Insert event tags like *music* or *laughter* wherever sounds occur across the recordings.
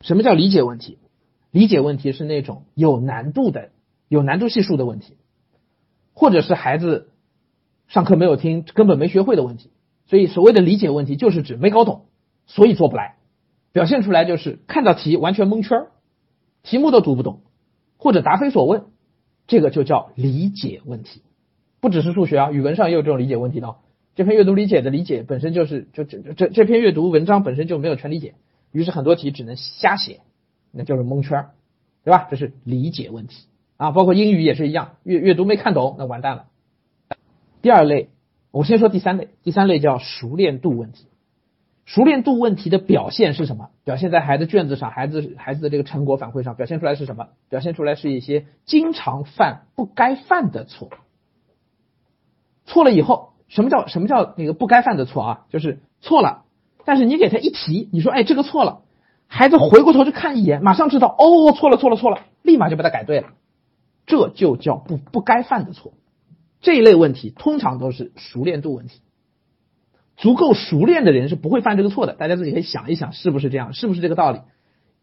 什么叫理解问题？理解问题是那种有难度的、有难度系数的问题，或者是孩子上课没有听、根本没学会的问题。所以，所谓的理解问题，就是指没搞懂，所以做不来。表现出来就是看到题完全蒙圈题目都读不懂，或者答非所问，这个就叫理解问题。不只是数学啊，语文上也有这种理解问题的。这篇阅读理解的理解本身就是，就这这这篇阅读文章本身就没有全理解，于是很多题只能瞎写，那就是蒙圈对吧？这是理解问题啊，包括英语也是一样，阅阅读没看懂，那完蛋了。第二类，我先说第三类，第三类叫熟练度问题。熟练度问题的表现是什么？表现在孩子卷子上，孩子孩子的这个成果反馈上，表现出来是什么？表现出来是一些经常犯不该犯的错，错了以后。什么叫什么叫那个不该犯的错啊？就是错了，但是你给他一提，你说哎这个错了，孩子回过头去看一眼，马上知道哦错了错了错了，立马就把它改对了，这就叫不不该犯的错。这一类问题通常都是熟练度问题，足够熟练的人是不会犯这个错的。大家自己可以想一想，是不是这样？是不是这个道理？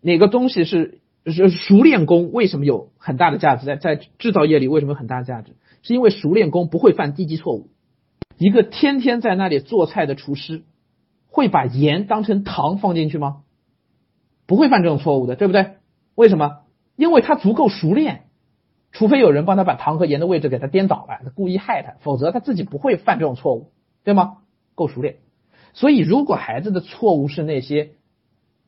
哪个东西是是熟练工？为什么有很大的价值？在在制造业里为什么有很大的价值？是因为熟练工不会犯低级错误。一个天天在那里做菜的厨师，会把盐当成糖放进去吗？不会犯这种错误的，对不对？为什么？因为他足够熟练，除非有人帮他把糖和盐的位置给他颠倒了，他故意害他，否则他自己不会犯这种错误，对吗？够熟练。所以，如果孩子的错误是那些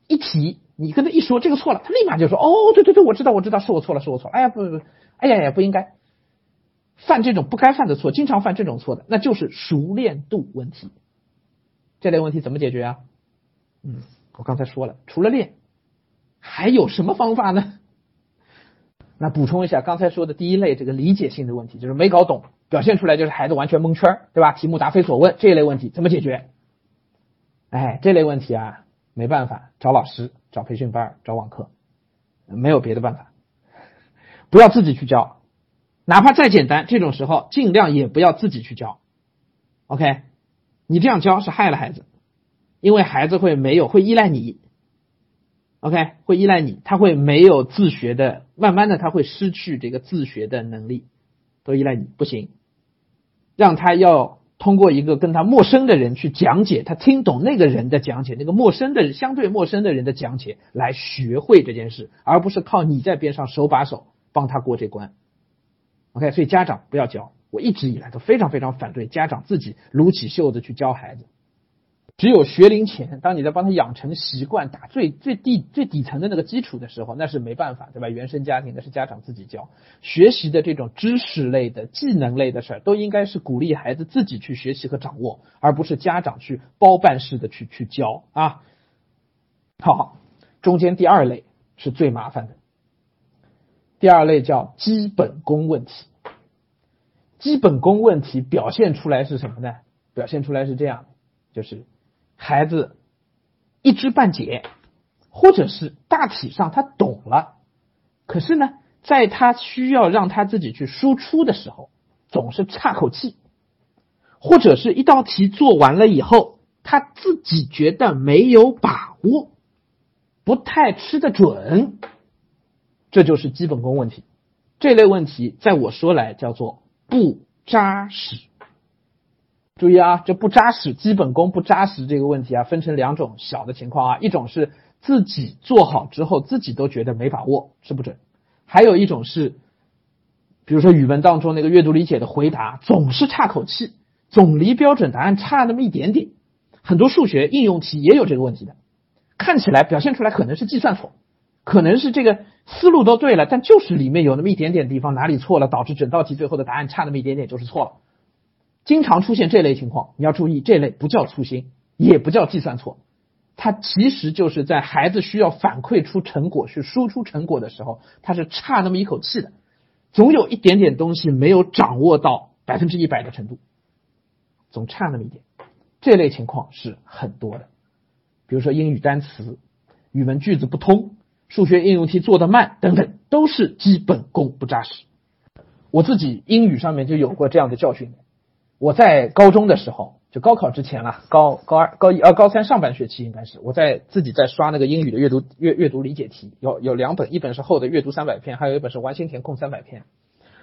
一提你跟他一说这个错了，他立马就说：“哦，对对对，我知道，我知道，是我错了，是我错了。”哎呀，不不不，哎呀呀，不应该。犯这种不该犯的错，经常犯这种错的，那就是熟练度问题。这类问题怎么解决啊？嗯，我刚才说了，除了练，还有什么方法呢？那补充一下，刚才说的第一类这个理解性的问题，就是没搞懂，表现出来就是孩子完全蒙圈，对吧？题目答非所问，这一类问题怎么解决？哎，这类问题啊，没办法，找老师，找培训班，找网课，没有别的办法，不要自己去教。哪怕再简单，这种时候尽量也不要自己去教，OK？你这样教是害了孩子，因为孩子会没有会依赖你，OK？会依赖你，他会没有自学的，慢慢的他会失去这个自学的能力，都依赖你不行，让他要通过一个跟他陌生的人去讲解，他听懂那个人的讲解，那个陌生的相对陌生的人的讲解来学会这件事，而不是靠你在边上手把手帮他过这关。OK，所以家长不要教。我一直以来都非常非常反对家长自己撸起袖子去教孩子。只有学龄前，当你在帮他养成习惯、打最最低最底层的那个基础的时候，那是没办法，对吧？原生家庭那是家长自己教。学习的这种知识类的、技能类的事儿，都应该是鼓励孩子自己去学习和掌握，而不是家长去包办式的去去教啊。好，中间第二类是最麻烦的。第二类叫基本功问题，基本功问题表现出来是什么呢？表现出来是这样，就是孩子一知半解，或者是大体上他懂了，可是呢，在他需要让他自己去输出的时候，总是岔口气，或者是一道题做完了以后，他自己觉得没有把握，不太吃得准。这就是基本功问题，这类问题在我说来叫做不扎实。注意啊，这不扎实，基本功不扎实这个问题啊，分成两种小的情况啊，一种是自己做好之后自己都觉得没把握，吃不准；还有一种是，比如说语文当中那个阅读理解的回答总是差口气，总离标准答案差那么一点点。很多数学应用题也有这个问题的，看起来表现出来可能是计算错。可能是这个思路都对了，但就是里面有那么一点点地方哪里错了，导致整道题最后的答案差那么一点点，就是错了。经常出现这类情况，你要注意，这类不叫粗心，也不叫计算错，它其实就是在孩子需要反馈出成果、去输出成果的时候，他是差那么一口气的，总有一点点东西没有掌握到百分之一百的程度，总差那么一点。这类情况是很多的，比如说英语单词、语文句子不通。数学应用题做的慢等等，都是基本功不扎实。我自己英语上面就有过这样的教训，我在高中的时候，就高考之前了，高高二、高一、呃高三上半学期应该是我在自己在刷那个英语的阅读阅阅读理解题，有有两本，一本是厚的阅读三百篇，还有一本是完形填空三百篇。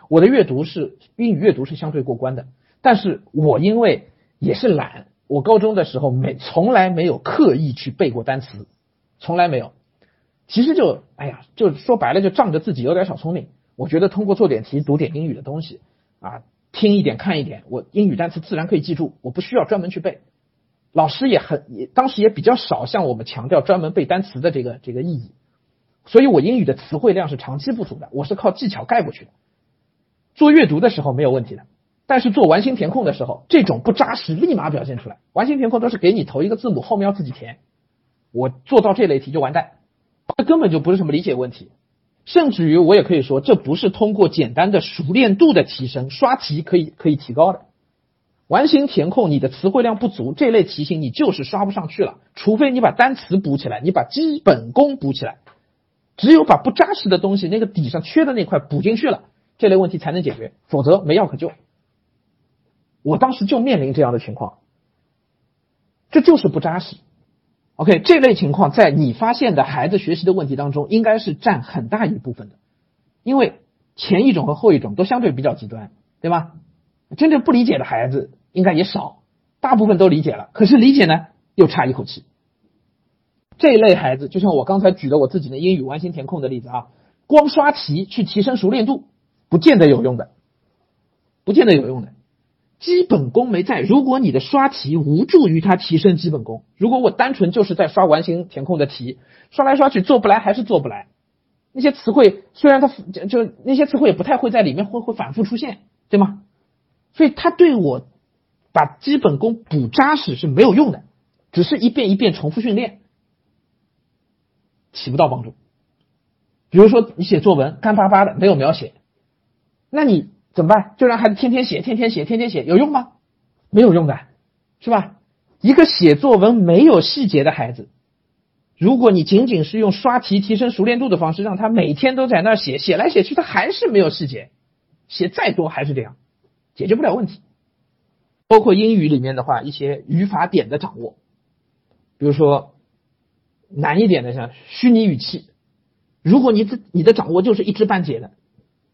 我的阅读是英语阅读是相对过关的，但是我因为也是懒，我高中的时候没从来没有刻意去背过单词，从来没有。其实就哎呀，就说白了就仗着自己有点小聪明，我觉得通过做点题、读点英语的东西啊，听一点、看一点，我英语单词自然可以记住，我不需要专门去背。老师也很也当时也比较少向我们强调专门背单词的这个这个意义，所以我英语的词汇量是长期不足的，我是靠技巧盖过去的。做阅读的时候没有问题的，但是做完形填空的时候，这种不扎实立马表现出来。完形填空都是给你头一个字母，后面要自己填。我做到这类题就完蛋，这根本就不是什么理解问题，甚至于我也可以说，这不是通过简单的熟练度的提升刷题可以可以提高的。完形填空你的词汇量不足，这类题型你就是刷不上去了，除非你把单词补起来，你把基本功补起来，只有把不扎实的东西那个底上缺的那块补进去了。这类问题才能解决，否则没药可救。我当时就面临这样的情况，这就是不扎实。OK，这类情况在你发现的孩子学习的问题当中，应该是占很大一部分的，因为前一种和后一种都相对比较极端，对吧？真正不理解的孩子应该也少，大部分都理解了，可是理解呢又差一口气。这一类孩子，就像我刚才举的我自己的英语完形填空的例子啊，光刷题去提升熟练度。不见得有用的，不见得有用的，基本功没在。如果你的刷题无助于他提升基本功，如果我单纯就是在刷完形填空的题，刷来刷去做不来还是做不来。那些词汇虽然它就那些词汇也不太会在里面会会反复出现，对吗？所以他对我把基本功补扎实是没有用的，只是一遍一遍重复训练，起不到帮助。比如说你写作文干巴巴的没有描写。那你怎么办？就让孩子天天写，天天写，天天写，有用吗？没有用的，是吧？一个写作文没有细节的孩子，如果你仅仅是用刷题提升熟练度的方式，让他每天都在那儿写，写来写去，他还是没有细节，写再多还是这样，解决不了问题。包括英语里面的话，一些语法点的掌握，比如说难一点的，像虚拟语气，如果你这你的掌握就是一知半解的。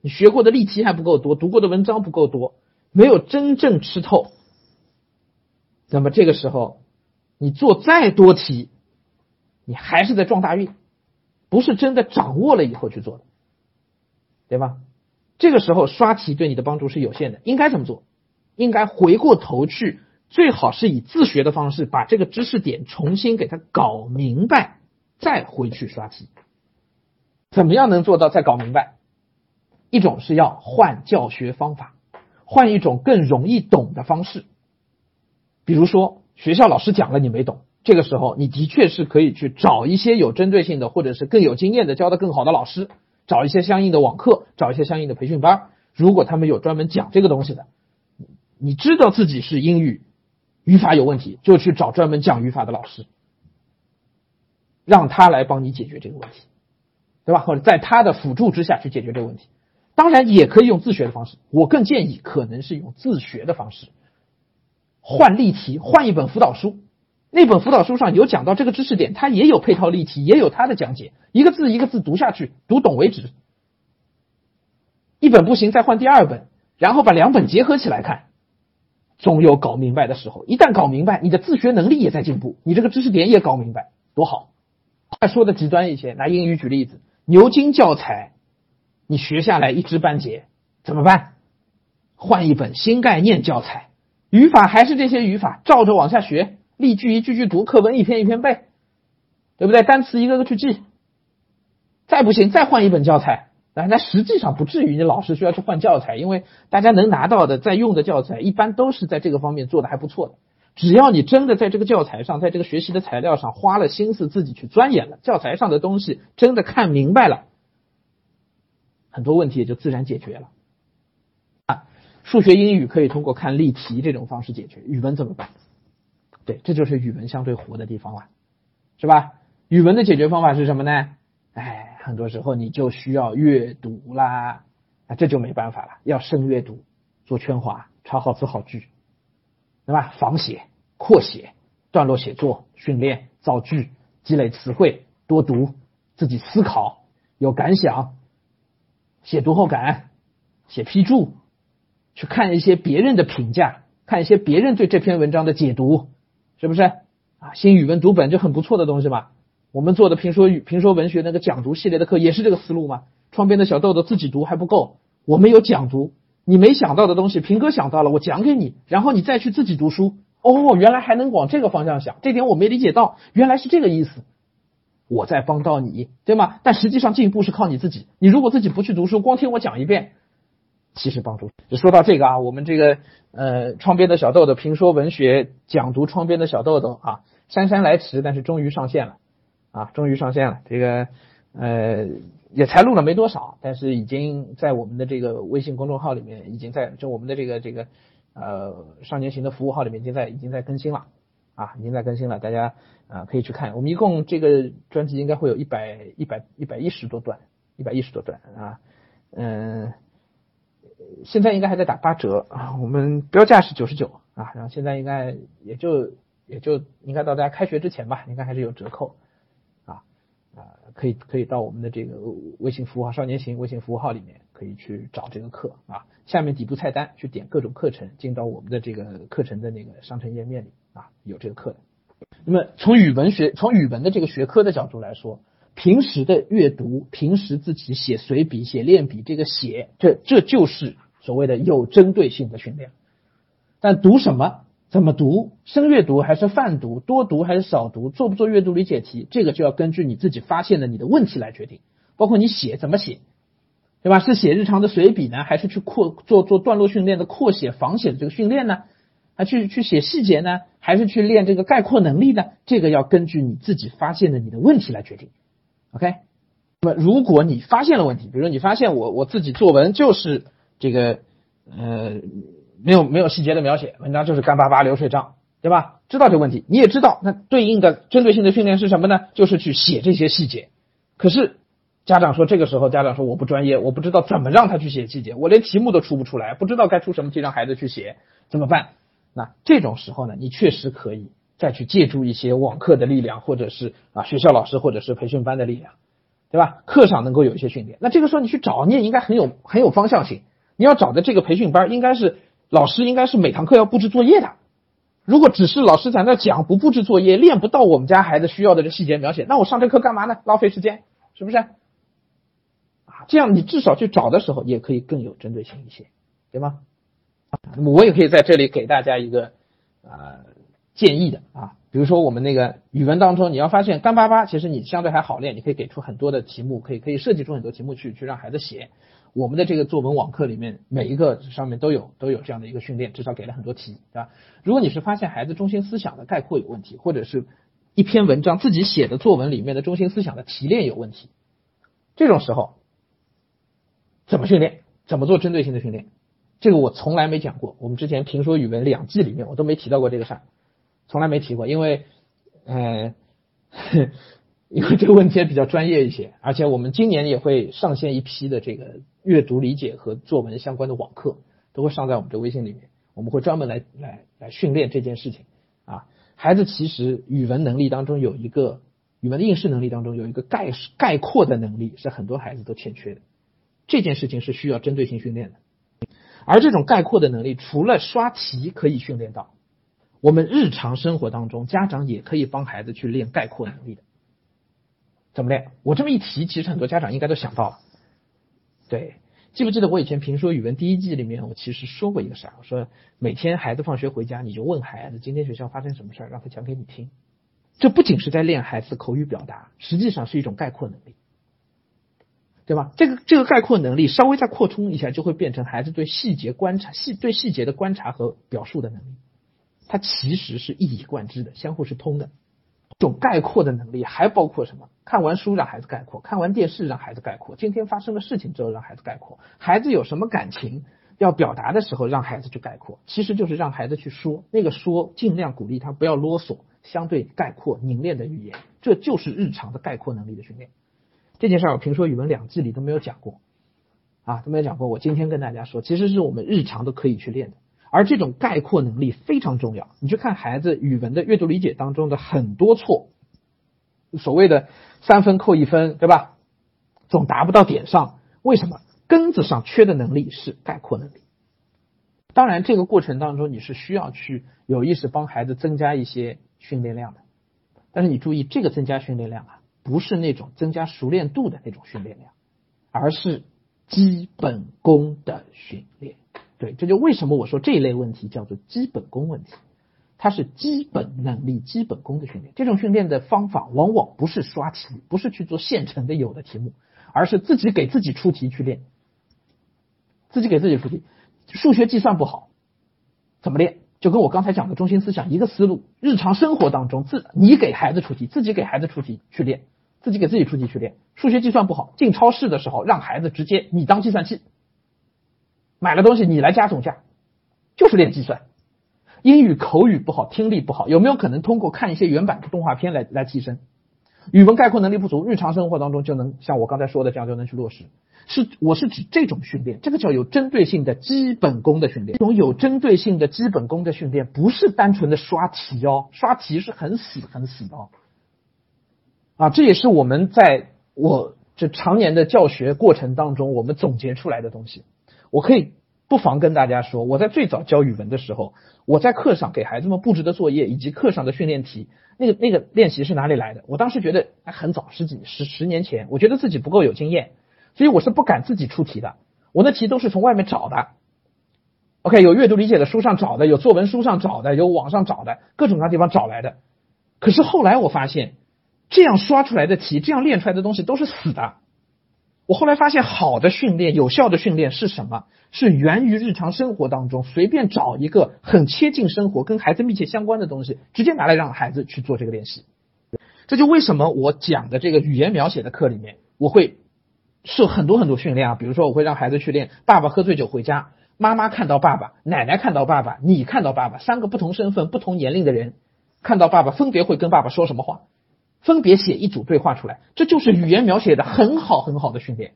你学过的例题还不够多，读过的文章不够多，没有真正吃透。那么这个时候，你做再多题，你还是在撞大运，不是真的掌握了以后去做的，对吧？这个时候刷题对你的帮助是有限的。应该怎么做？应该回过头去，最好是以自学的方式把这个知识点重新给它搞明白，再回去刷题。怎么样能做到再搞明白？一种是要换教学方法，换一种更容易懂的方式。比如说，学校老师讲了你没懂，这个时候你的确是可以去找一些有针对性的，或者是更有经验的、教的更好的老师，找一些相应的网课，找一些相应的培训班。如果他们有专门讲这个东西的，你知道自己是英语语法有问题，就去找专门讲语法的老师，让他来帮你解决这个问题，对吧？或者在他的辅助之下去解决这个问题。当然也可以用自学的方式，我更建议可能是用自学的方式，换例题，换一本辅导书，那本辅导书上有讲到这个知识点，它也有配套例题，也有它的讲解，一个字一个字读下去，读懂为止。一本不行，再换第二本，然后把两本结合起来看，总有搞明白的时候。一旦搞明白，你的自学能力也在进步，你这个知识点也搞明白，多好。再说的极端一些，拿英语举例子，牛津教材。你学下来一知半解怎么办？换一本新概念教材，语法还是这些语法，照着往下学，例句一句句读，课文一篇一篇背，对不对？单词一个个去记。再不行，再换一本教材。那那实际上不至于你老是需要去换教材，因为大家能拿到的在用的教材，一般都是在这个方面做的还不错的。只要你真的在这个教材上，在这个学习的材料上花了心思，自己去钻研了，教材上的东西真的看明白了。很多问题也就自然解决了，啊，数学、英语可以通过看例题这种方式解决，语文怎么办？对，这就是语文相对活的地方了，是吧？语文的解决方法是什么呢？哎，很多时候你就需要阅读啦，啊，这就没办法了，要深阅读，做圈划，抄好词好句，对吧？仿写、扩写、段落写作、训练、造句、积累词汇、多读、自己思考、有感想、写读后感、写批注、去看一些别人的评价、看一些别人对这篇文章的解读，是不是啊？新语文读本就很不错的东西嘛。我们做的评说语、评说文学那个讲读系列的课也是这个思路嘛。窗边的小豆豆自己读还不够，我们有讲读。你没想到的东西，平哥想到了，我讲给你，然后你再去自己读书。哦，原来还能往这个方向想，这点我没理解到，原来是这个意思。我在帮到你，对吗？但实际上进步是靠你自己。你如果自己不去读书，光听我讲一遍，其实帮助。就说到这个啊，我们这个呃，窗边的小豆豆评说文学讲读，窗边的小豆豆啊，姗姗来迟，但是终于上线了。啊，终于上线了，这个呃也才录了没多少，但是已经在我们的这个微信公众号里面，已经在就我们的这个这个呃少年行的服务号里面，已经在已经在更新了啊，已经在更新了，大家啊可以去看。我们一共这个专辑应该会有一百一百一百一十多段，一百一十多段啊，嗯，现在应该还在打八折啊，我们标价是九十九啊，然后现在应该也就也就应该到大家开学之前吧，应该还是有折扣。啊，可以可以到我们的这个微信服务号“少年行”微信服务号里面，可以去找这个课啊。下面底部菜单去点各种课程，进到我们的这个课程的那个商城页面里啊，有这个课的。那么从语文学，从语文的这个学科的角度来说，平时的阅读，平时自己写随笔、写练笔，这个写，这这就是所谓的有针对性的训练。但读什么？怎么读？深阅读还是泛读？多读还是少读？做不做阅读理解题？这个就要根据你自己发现的你的问题来决定。包括你写怎么写，对吧？是写日常的随笔呢，还是去扩做做段落训练的扩写、仿写的这个训练呢？还去去写细节呢？还是去练这个概括能力呢？这个要根据你自己发现的你的问题来决定。OK，那么如果你发现了问题，比如说你发现我我自己作文就是这个呃。没有没有细节的描写，文章就是干巴巴流水账，对吧？知道这个问题，你也知道，那对应的针对性的训练是什么呢？就是去写这些细节。可是家长说，这个时候家长说我不专业，我不知道怎么让他去写细节，我连题目都出不出来，不知道该出什么题让孩子去写，怎么办？那这种时候呢，你确实可以再去借助一些网课的力量，或者是啊学校老师或者是培训班的力量，对吧？课上能够有一些训练。那这个时候你去找，你也应该很有很有方向性。你要找的这个培训班应该是。老师应该是每堂课要布置作业的，如果只是老师在那讲不布置作业，练不到我们家孩子需要的这细节描写，那我上这课干嘛呢？浪费时间，是不是？啊，这样你至少去找的时候也可以更有针对性一些，对吗？那么我也可以在这里给大家一个啊建议的啊，比如说我们那个语文当中，你要发现干巴巴，其实你相对还好练，你可以给出很多的题目，可以可以设计出很多题目去去让孩子写。我们的这个作文网课里面，每一个上面都有都有这样的一个训练，至少给了很多题，对吧？如果你是发现孩子中心思想的概括有问题，或者是一篇文章自己写的作文里面的中心思想的提炼有问题，这种时候怎么训练？怎么做针对性的训练？这个我从来没讲过。我们之前评说语文两季里面我都没提到过这个事儿，从来没提过，因为，呃。*laughs* 因为这个问题也比较专业一些，而且我们今年也会上线一批的这个阅读理解和作文相关的网课，都会上在我们这微信里面。我们会专门来来来训练这件事情啊。孩子其实语文能力当中有一个语文的应试能力当中有一个概概括的能力是很多孩子都欠缺的，这件事情是需要针对性训练的。而这种概括的能力，除了刷题可以训练到，我们日常生活当中家长也可以帮孩子去练概括能力的。怎么练？我这么一提，其实很多家长应该都想到了。对，记不记得我以前评说语文第一季里面，我其实说过一个事儿，我说每天孩子放学回家，你就问孩子今天学校发生什么事儿，让他讲给你听。这不仅是在练孩子口语表达，实际上是一种概括能力，对吧？这个这个概括能力稍微再扩充一下，就会变成孩子对细节观察、细对细节的观察和表述的能力。它其实是一以贯之的，相互是通的。这种概括的能力还包括什么？看完书让孩子概括，看完电视让孩子概括，今天发生的事情之后让孩子概括，孩子有什么感情要表达的时候让孩子去概括，其实就是让孩子去说，那个说尽量鼓励他不要啰嗦，相对概括凝练的语言，这就是日常的概括能力的训练。这件事儿我评说语文两季里都没有讲过，啊都没有讲过，我今天跟大家说，其实是我们日常都可以去练的。而这种概括能力非常重要。你去看孩子语文的阅读理解当中的很多错，所谓的三分扣一分，对吧？总达不到点上，为什么？根子上缺的能力是概括能力。当然，这个过程当中你是需要去有意识帮孩子增加一些训练量的。但是你注意，这个增加训练量啊，不是那种增加熟练度的那种训练量，而是基本功的训练。对，这就为什么我说这一类问题叫做基本功问题，它是基本能力、基本功的训练。这种训练的方法往往不是刷题，不是去做现成的有的题目，而是自己给自己出题去练。自己给自己出题，数学计算不好，怎么练？就跟我刚才讲的中心思想一个思路。日常生活当中，自你给孩子出题，自己给孩子出题去练，自己给自己出题去练。数学计算不好，进超市的时候让孩子直接你当计算器，买了东西你来加总价，就是练计算。英语口语不好，听力不好，有没有可能通过看一些原版的动画片来来提升？语文概括能力不足，日常生活当中就能像我刚才说的这样就能去落实。是，我是指这种训练，这个叫有针对性的基本功的训练。这种有针对性的基本功的训练，不是单纯的刷题哦，刷题是很死很死的哦。啊，这也是我们在我这常年的教学过程当中，我们总结出来的东西。我可以不妨跟大家说，我在最早教语文的时候，我在课上给孩子们布置的作业以及课上的训练题，那个那个练习是哪里来的？我当时觉得很早，十几十十年前，我觉得自己不够有经验。所以我是不敢自己出题的，我的题都是从外面找的。OK，有阅读理解的书上找的，有作文书上找的，有网上找的，各种各样地方找来的。可是后来我发现，这样刷出来的题，这样练出来的东西都是死的。我后来发现，好的训练、有效的训练是什么？是源于日常生活当中，随便找一个很贴近生活、跟孩子密切相关的东西，直接拿来让孩子去做这个练习。这就为什么我讲的这个语言描写的课里面，我会。受很多很多训练啊，比如说我会让孩子去练：爸爸喝醉酒回家，妈妈看到爸爸，奶奶看到爸爸，你看到爸爸，三个不同身份、不同年龄的人看到爸爸，分别会跟爸爸说什么话？分别写一组对话出来，这就是语言描写的很好很好的训练。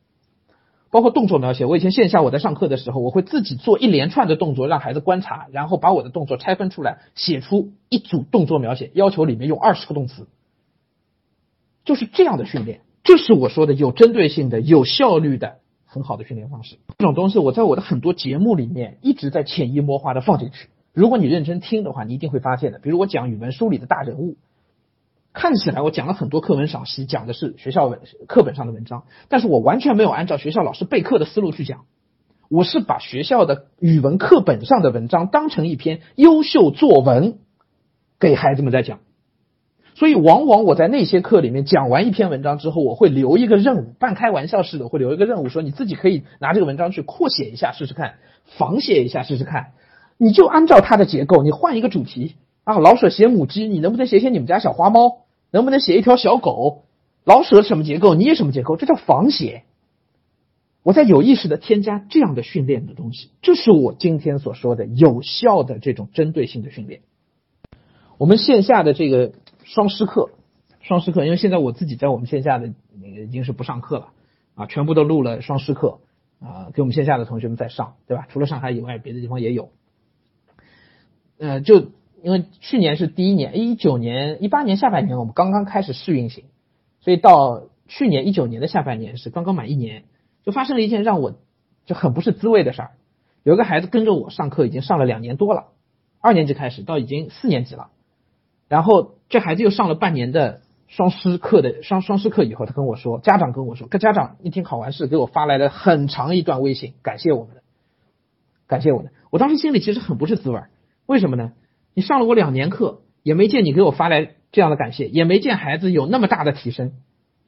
包括动作描写，我以前线下我在上课的时候，我会自己做一连串的动作，让孩子观察，然后把我的动作拆分出来，写出一组动作描写，要求里面用二十个动词，就是这样的训练。这是我说的有针对性的、有效率的很好的训练方式。这种东西我在我的很多节目里面一直在潜移默化的放进去。如果你认真听的话，你一定会发现的。比如我讲语文书里的大人物，看起来我讲了很多课文赏析，讲的是学校文课本上的文章，但是我完全没有按照学校老师备课的思路去讲，我是把学校的语文课本上的文章当成一篇优秀作文给孩子们在讲。所以，往往我在那些课里面讲完一篇文章之后，我会留一个任务，半开玩笑似的，会留一个任务，说你自己可以拿这个文章去扩写一下试试看，仿写一下试试看。你就按照它的结构，你换一个主题啊，老舍写母鸡，你能不能写写你们家小花猫？能不能写一条小狗？老舍什么结构，你也什么结构？这叫仿写。我在有意识的添加这样的训练的东西，这是我今天所说的有效的这种针对性的训练。我们线下的这个。双师课，双师课，因为现在我自己在我们线下的那个已经是不上课了啊，全部都录了双师课啊，给我们线下的同学们在上，对吧？除了上海以外，别的地方也有。呃，就因为去年是第一年，一九年、一八年下半年我们刚刚开始试运行，所以到去年一九年的下半年是刚刚满一年，就发生了一件让我就很不是滋味的事儿。有个孩子跟着我上课已经上了两年多了，二年级开始到已经四年级了。然后这孩子又上了半年的双师课的双双师课以后，他跟我说，家长跟我说，跟家长一听考完试，给我发来了很长一段微信，感谢我们的，感谢我的。我当时心里其实很不是滋味儿，为什么呢？你上了我两年课，也没见你给我发来这样的感谢，也没见孩子有那么大的提升，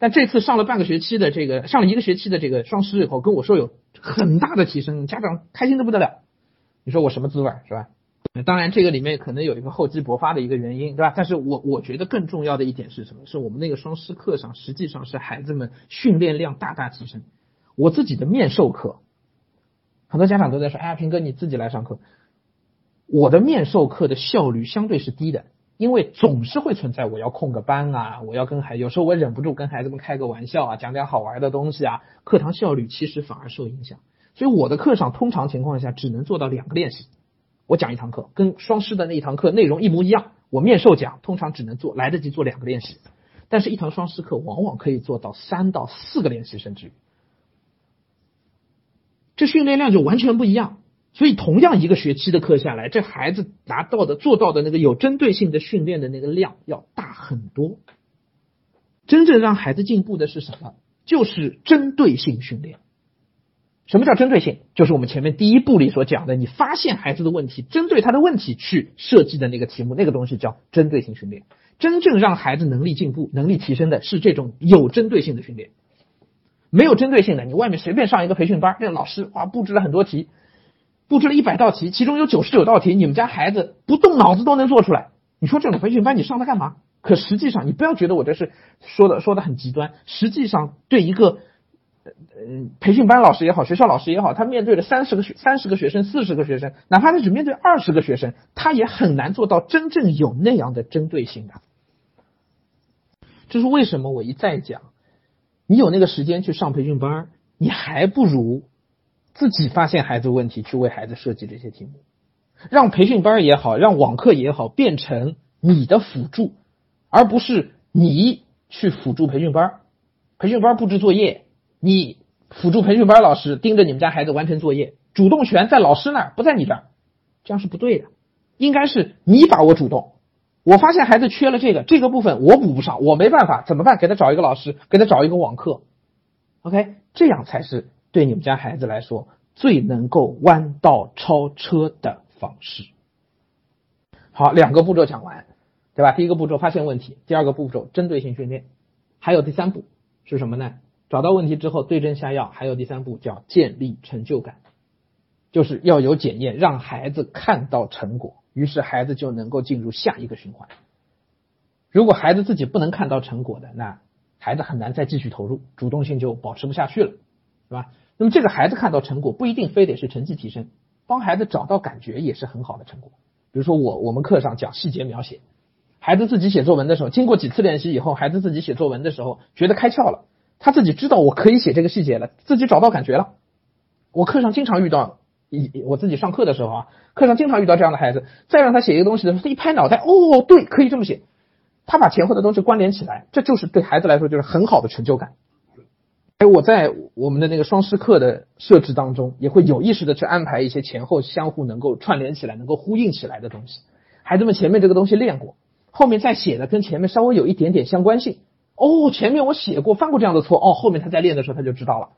但这次上了半个学期的这个，上了一个学期的这个双师以后，跟我说有很大的提升，家长开心的不得了。你说我什么滋味，是吧？当然，这个里面可能有一个厚积薄发的一个原因，对吧？但是我我觉得更重要的一点是什么？是我们那个双师课上，实际上是孩子们训练量大大提升。我自己的面授课，很多家长都在说：“哎呀，平哥你自己来上课。”我的面授课的效率相对是低的，因为总是会存在我要空个班啊，我要跟孩，有时候我忍不住跟孩子们开个玩笑啊，讲点好玩的东西啊，课堂效率其实反而受影响。所以我的课上通常情况下只能做到两个练习。我讲一堂课，跟双师的那一堂课内容一模一样，我面授讲，通常只能做来得及做两个练习，但是一堂双师课往往可以做到三到四个练习，甚至于，这训练量就完全不一样。所以，同样一个学期的课下来，这孩子拿到的、做到的那个有针对性的训练的那个量要大很多。真正让孩子进步的是什么？就是针对性训练。什么叫针对性？就是我们前面第一步里所讲的，你发现孩子的问题，针对他的问题去设计的那个题目，那个东西叫针对性训练。真正让孩子能力进步、能力提升的是这种有针对性的训练。没有针对性的，你外面随便上一个培训班，那老师哇布置了很多题。布置了一百道题，其中有九十九道题，你们家孩子不动脑子都能做出来。你说这种培训班你上它干嘛？可实际上，你不要觉得我这是说的说的很极端。实际上，对一个呃培训班老师也好，学校老师也好，他面对着三十个学三十个学生、四十个学生，哪怕他只面对二十个学生，他也很难做到真正有那样的针对性的。这是为什么？我一再讲，你有那个时间去上培训班，你还不如。自己发现孩子问题，去为孩子设计这些题目，让培训班也好，让网课也好，变成你的辅助，而不是你去辅助培训班。培训班布置作业，你辅助培训班老师盯着你们家孩子完成作业，主动权在老师那儿，不在你这儿，这样是不对的。应该是你把握主动。我发现孩子缺了这个这个部分，我补不上，我没办法，怎么办？给他找一个老师，给他找一个网课。OK，这样才是。对你们家孩子来说，最能够弯道超车的方式。好，两个步骤讲完，对吧？第一个步骤发现问题，第二个步骤针对性训练，还有第三步是什么呢？找到问题之后对症下药，还有第三步叫建立成就感，就是要有检验，让孩子看到成果，于是孩子就能够进入下一个循环。如果孩子自己不能看到成果的，那孩子很难再继续投入，主动性就保持不下去了。是吧？那么这个孩子看到成果不一定非得是成绩提升，帮孩子找到感觉也是很好的成果。比如说我我们课上讲细节描写，孩子自己写作文的时候，经过几次练习以后，孩子自己写作文的时候觉得开窍了，他自己知道我可以写这个细节了，自己找到感觉了。我课上经常遇到，一我自己上课的时候啊，课上经常遇到这样的孩子，再让他写一个东西的时候，他一拍脑袋，哦，对，可以这么写，他把前后的东西关联起来，这就是对孩子来说就是很好的成就感。哎，我在我们的那个双师课的设置当中，也会有意识的去安排一些前后相互能够串联起来、能够呼应起来的东西。孩子们前面这个东西练过，后面再写的跟前面稍微有一点点相关性。哦，前面我写过、犯过这样的错，哦，后面他在练的时候他就知道了。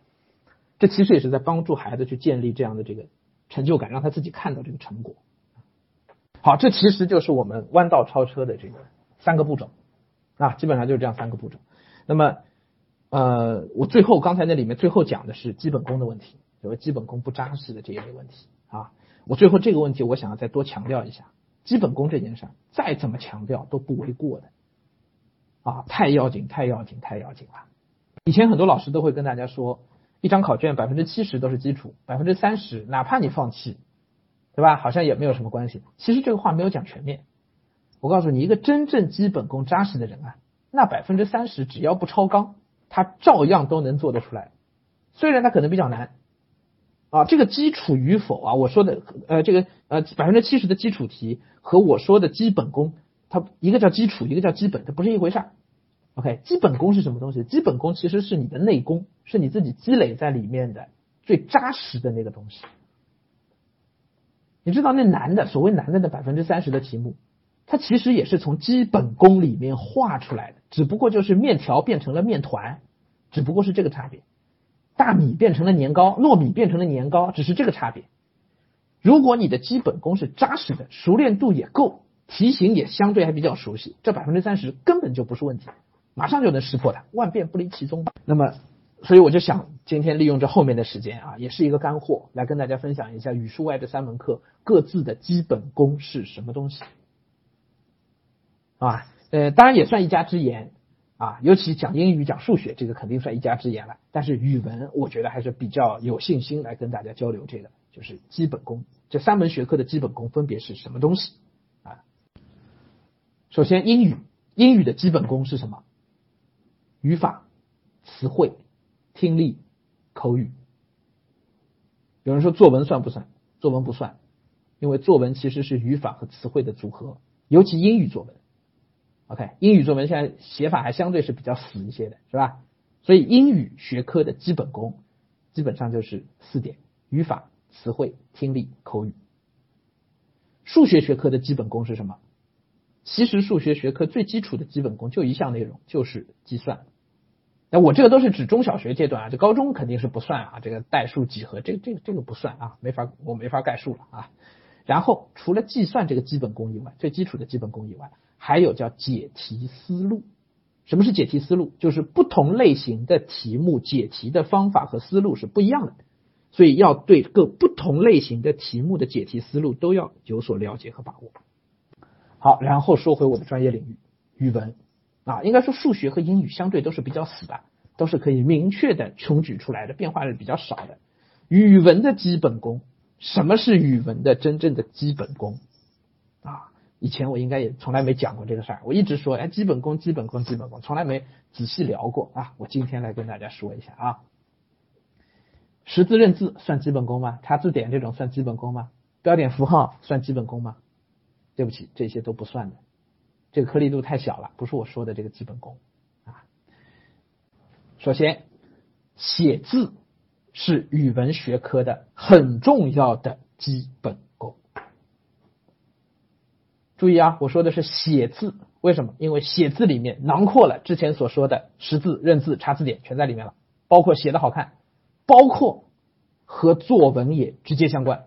这其实也是在帮助孩子去建立这样的这个成就感，让他自己看到这个成果。好，这其实就是我们弯道超车的这个三个步骤啊，基本上就是这样三个步骤。那么。呃，我最后刚才那里面最后讲的是基本功的问题，就是基本功不扎实的这一类问题啊。我最后这个问题，我想要再多强调一下，基本功这件事儿，再怎么强调都不为过的啊，太要紧，太要紧，太要紧了。以前很多老师都会跟大家说，一张考卷百分之七十都是基础，百分之三十哪怕你放弃，对吧？好像也没有什么关系。其实这个话没有讲全面。我告诉你，一个真正基本功扎实的人啊，那百分之三十只要不超纲。他照样都能做得出来，虽然他可能比较难啊。这个基础与否啊，我说的呃，这个呃百分之七十的基础题和我说的基本功，它一个叫基础，一个叫基本，它不是一回事儿。OK，基本功是什么东西？基本功其实是你的内功，是你自己积累在里面的最扎实的那个东西。你知道那难的，所谓难的那百分之三十的题目。它其实也是从基本功里面画出来的，只不过就是面条变成了面团，只不过是这个差别。大米变成了年糕，糯米变成了年糕，只是这个差别。如果你的基本功是扎实的，熟练度也够，题型也相对还比较熟悉，这百分之三十根本就不是问题，马上就能识破它，万变不离其宗吧。那么，所以我就想今天利用这后面的时间啊，也是一个干货，来跟大家分享一下语数外这三门课各自的基本功是什么东西。啊，呃，当然也算一家之言啊，尤其讲英语、讲数学，这个肯定算一家之言了。但是语文，我觉得还是比较有信心来跟大家交流这个，就是基本功。这三门学科的基本功分别是什么东西啊？首先，英语，英语的基本功是什么？语法、词汇、听力、口语。有人说作文算不算？作文不算。因为作文其实是语法和词汇的组合，尤其英语作文。OK，英语作文现在写法还相对是比较死一些的，是吧？所以英语学科的基本功基本上就是四点：语法、词汇、听力、口语。数学学科的基本功是什么？其实数学学科最基础的基本功就一项内容，就是计算。那我这个都是指中小学阶段啊，这高中肯定是不算啊。这个代数、几何，这个这个这个不算啊，没法我没法概述了啊。然后除了计算这个基本功以外，最基础的基本功以外，还有叫解题思路。什么是解题思路？就是不同类型的题目解题的方法和思路是不一样的，所以要对各不同类型的题目的解题思路都要有所了解和把握。好，然后说回我的专业领域，语文。啊，应该说数学和英语相对都是比较死的，都是可以明确的穷举出来的，变化是比较少的。语文的基本功，什么是语文的真正的基本功？啊，以前我应该也从来没讲过这个事儿，我一直说，哎，基本功，基本功，基本功，从来没仔细聊过啊。我今天来跟大家说一下啊，识字认字算基本功吗？查字典这种算基本功吗？标点符号算基本功吗？对不起，这些都不算的。这个颗粒度太小了，不是我说的这个基本功啊。首先，写字是语文学科的很重要的基本功。注意啊，我说的是写字，为什么？因为写字里面囊括了之前所说的识字、认字、查字典，全在里面了，包括写的好看，包括和作文也直接相关。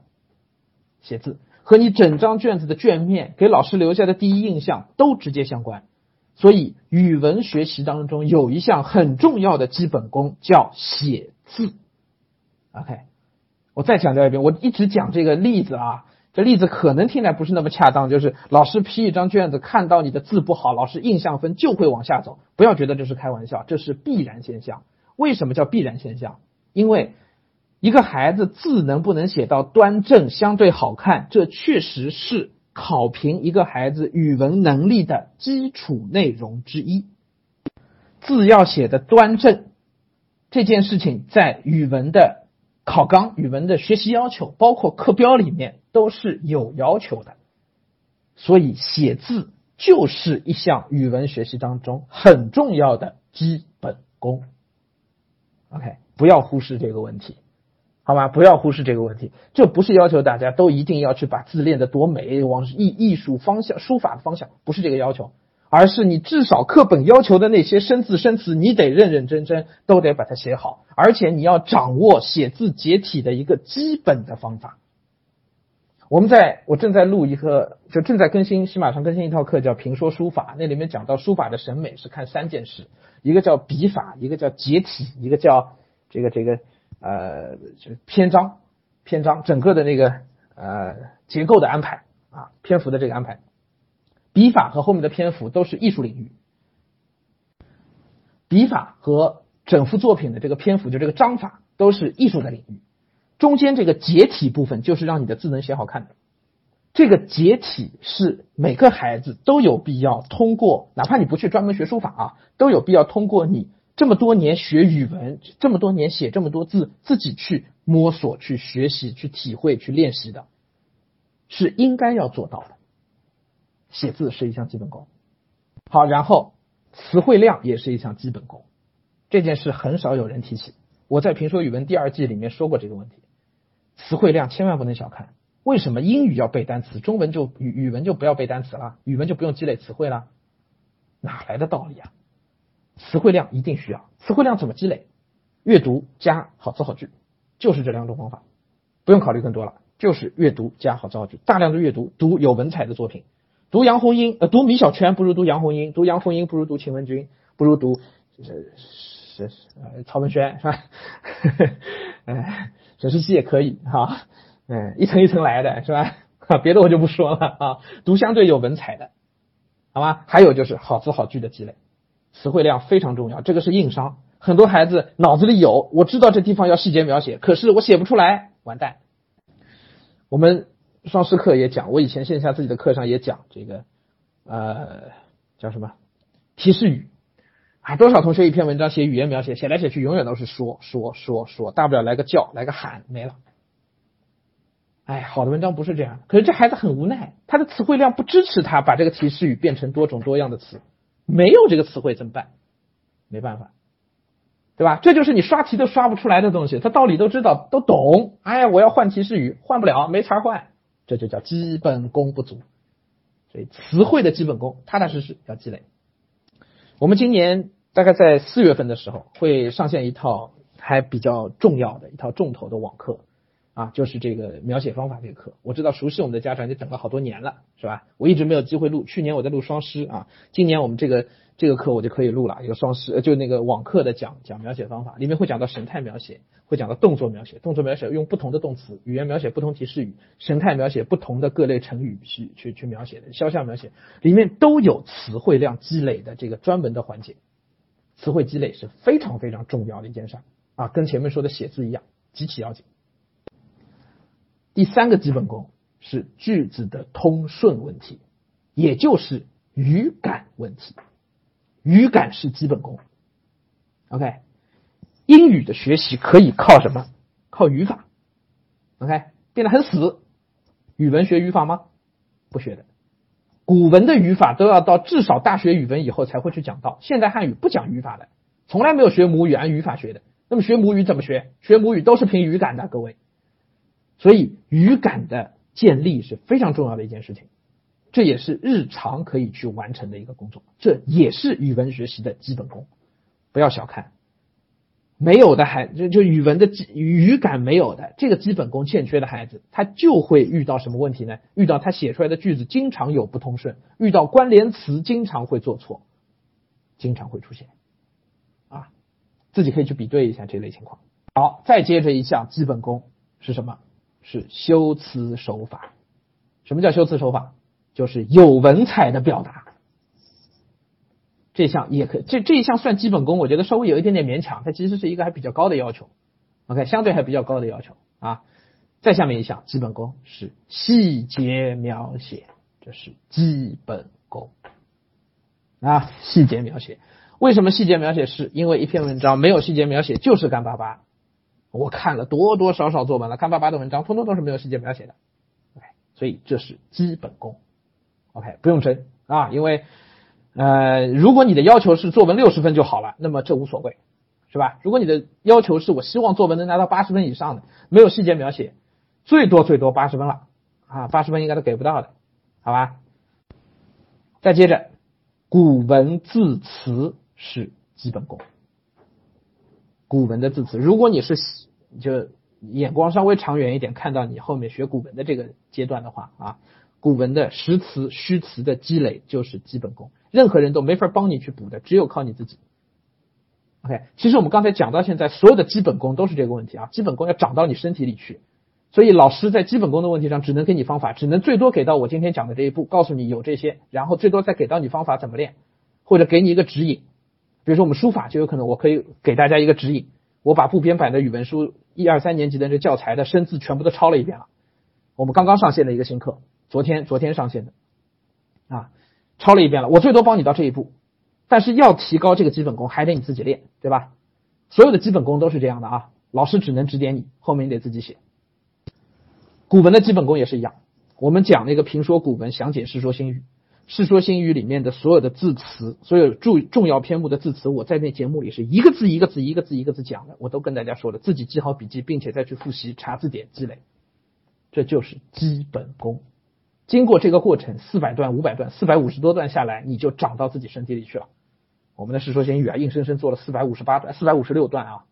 写字。和你整张卷子的卷面给老师留下的第一印象都直接相关，所以语文学习当中有一项很重要的基本功叫写字。OK，我再强调一遍，我一直讲这个例子啊，这例子可能听来不是那么恰当，就是老师批一张卷子，看到你的字不好，老师印象分就会往下走，不要觉得这是开玩笑，这是必然现象。为什么叫必然现象？因为。一个孩子字能不能写到端正、相对好看，这确实是考评一个孩子语文能力的基础内容之一。字要写的端正，这件事情在语文的考纲、语文的学习要求，包括课标里面都是有要求的。所以写字就是一项语文学习当中很重要的基本功。OK，不要忽视这个问题。好吧，不要忽视这个问题。这不是要求大家都一定要去把字练得多美，往艺艺术方向、书法的方向，不是这个要求，而是你至少课本要求的那些生字生词，你得认认真真，都得把它写好。而且你要掌握写字解体的一个基本的方法。我们在我正在录一个，就正在更新，喜马上更新一套课，叫《评说书法》，那里面讲到书法的审美是看三件事，一个叫笔法，一个叫解体，一个叫这个这个。呃，就是篇章，篇章整个的那个呃结构的安排啊，篇幅的这个安排，笔法和后面的篇幅都是艺术领域，笔法和整幅作品的这个篇幅，就这个章法都是艺术的领域，中间这个结体部分就是让你的字能写好看的，这个结体是每个孩子都有必要通过，哪怕你不去专门学书法啊，都有必要通过你。这么多年学语文，这么多年写这么多字，自己去摸索、去学习、去体会、去练习的，是应该要做到的。写字是一项基本功。好，然后词汇量也是一项基本功，这件事很少有人提起。我在评说语文第二季里面说过这个问题，词汇量千万不能小看。为什么英语要背单词，中文就语语文就不要背单词了，语文就不用积累词汇了？哪来的道理啊？词汇量一定需要，词汇量怎么积累？阅读加好词好句，就是这两种方法，不用考虑更多了，就是阅读加好词好句，大量的阅读，读有文采的作品，读杨红樱，呃，读米小圈不如读杨红樱，读杨红樱不如读秦文君，不如读是是呃曹文轩是吧？*laughs* 哎，沈石溪也可以哈，嗯，一层一层来的是吧？别的我就不说了啊，读相对有文采的，好吗？还有就是好词好句的积累。词汇量非常重要，这个是硬伤。很多孩子脑子里有，我知道这地方要细节描写，可是我写不出来，完蛋。我们双师课也讲，我以前线下自己的课上也讲这个，呃，叫什么提示语啊？多少同学一篇文章写语言描写，写来写去永远都是说说说说，大不了来个叫，来个喊，没了。哎，好的文章不是这样，可是这孩子很无奈，他的词汇量不支持他把这个提示语变成多种多样的词，没有这个词汇怎么办？没办法，对吧？这就是你刷题都刷不出来的东西，他道理都知道都懂，哎呀，我要换提示语换不了，没法换，这就叫基本功不足。所以词汇的基本功，踏踏实实要积累。我们今年大概在四月份的时候会上线一套还比较重要的一套重头的网课。啊，就是这个描写方法这个课，我知道熟悉我们的家长就等了好多年了，是吧？我一直没有机会录，去年我在录双师啊，今年我们这个这个课我就可以录了，一个双师，就那个网课的讲讲描写方法，里面会讲到神态描写，会讲到动作描写，动作描写用不同的动词，语言描写不同提示语，神态描写不同的各类成语去去去描写的，肖像描写里面都有词汇量积累的这个专门的环节，词汇积累是非常非常重要的一件事儿啊，跟前面说的写字一样，极其要紧。第三个基本功是句子的通顺问题，也就是语感问题。语感是基本功。OK，英语的学习可以靠什么？靠语法。OK，变得很死。语文学语法吗？不学的。古文的语法都要到至少大学语文以后才会去讲到，现代汉语不讲语法的，从来没有学母语按语法学的。那么学母语怎么学？学母语都是凭语感的，各位。所以语感的建立是非常重要的一件事情，这也是日常可以去完成的一个工作，这也是语文学习的基本功，不要小看。没有的孩就就语文的语感没有的这个基本功欠缺的孩子，他就会遇到什么问题呢？遇到他写出来的句子经常有不通顺，遇到关联词经常会做错，经常会出现。啊，自己可以去比对一下这类情况。好，再接着一项基本功是什么？是修辞手法。什么叫修辞手法？就是有文采的表达。这项也可，这这一项算基本功，我觉得稍微有一点点勉强，它其实是一个还比较高的要求。OK，相对还比较高的要求啊。再下面一项基本功是细节描写，这是基本功啊。细节描写，为什么细节描写？是因为一篇文章没有细节描写就是干巴巴。我看了多多少少作文了，干巴巴的文章，通通都是没有细节描写的。OK，所以这是基本功。OK，不用争啊，因为呃，如果你的要求是作文六十分就好了，那么这无所谓，是吧？如果你的要求是我希望作文能拿到八十分以上的，没有细节描写，最多最多八十分了啊，八十分应该都给不到的，好吧？再接着，古文字词是基本功。古文的字词，如果你是就眼光稍微长远一点，看到你后面学古文的这个阶段的话啊，古文的实词虚词的积累就是基本功，任何人都没法帮你去补的，只有靠你自己。OK，其实我们刚才讲到现在，所有的基本功都是这个问题啊，基本功要长到你身体里去，所以老师在基本功的问题上只能给你方法，只能最多给到我今天讲的这一步，告诉你有这些，然后最多再给到你方法怎么练，或者给你一个指引。比如说我们书法就有可能，我可以给大家一个指引，我把部编版的语文书一二三年级的这教材的生字全部都抄了一遍了。我们刚刚上线的一个新课，昨天昨天上线的，啊，抄了一遍了。我最多帮你到这一步，但是要提高这个基本功，还得你自己练，对吧？所有的基本功都是这样的啊，老师只能指点你，后面你得自己写。古文的基本功也是一样，我们讲那个评说古文，详解《世说新语》。《世说新语》里面的所有的字词，所有重重要篇目的字词，我在那节目里是一个字一个字、一个字一个字讲的，我都跟大家说了，自己记好笔记，并且再去复习、查字典积累，这就是基本功。经过这个过程，四百段、五百段、四百五十多段下来，你就长到自己身体里去了。我们的《世说新语》啊，硬生生做了四百五十八段、四百五十六段啊，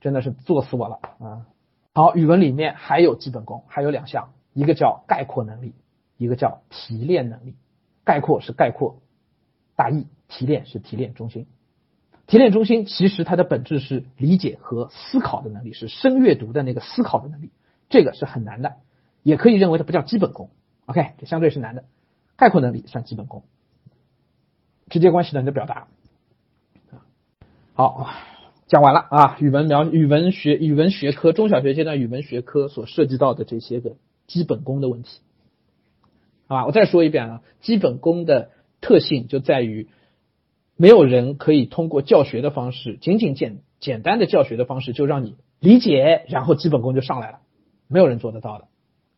真的是做死我了啊！好，语文里面还有基本功，还有两项，一个叫概括能力，一个叫提炼能力。概括是概括大意，提炼是提炼中心。提炼中心其实它的本质是理解和思考的能力，是深阅读的那个思考的能力。这个是很难的，也可以认为它不叫基本功。OK，这相对是难的。概括能力算基本功，直接关系到你的表达。好，讲完了啊。语文描语文学语文学科中小学阶段语文学科所涉及到的这些个基本功的问题。好吧，我再说一遍啊，基本功的特性就在于，没有人可以通过教学的方式，仅仅简简单的教学的方式就让你理解，然后基本功就上来了，没有人做得到的。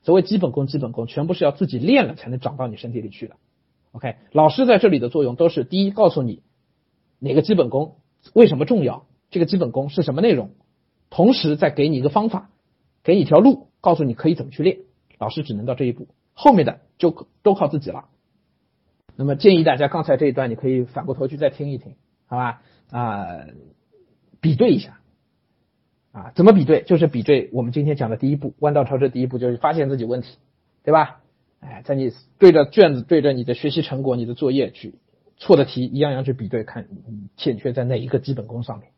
所谓基本功，基本功全部是要自己练了才能长到你身体里去的。OK，老师在这里的作用都是第一，告诉你哪个基本功为什么重要，这个基本功是什么内容，同时再给你一个方法，给你一条路，告诉你可以怎么去练。老师只能到这一步，后面的就都靠自己了。那么建议大家刚才这一段你可以反过头去再听一听，好吧？啊，比对一下。啊，怎么比对？就是比对我们今天讲的第一步，弯道超车第一步就是发现自己问题，对吧？哎，在你对着卷子、对着你的学习成果、你的作业去错的题，一样样去比对，看欠缺在哪一个基本功上面。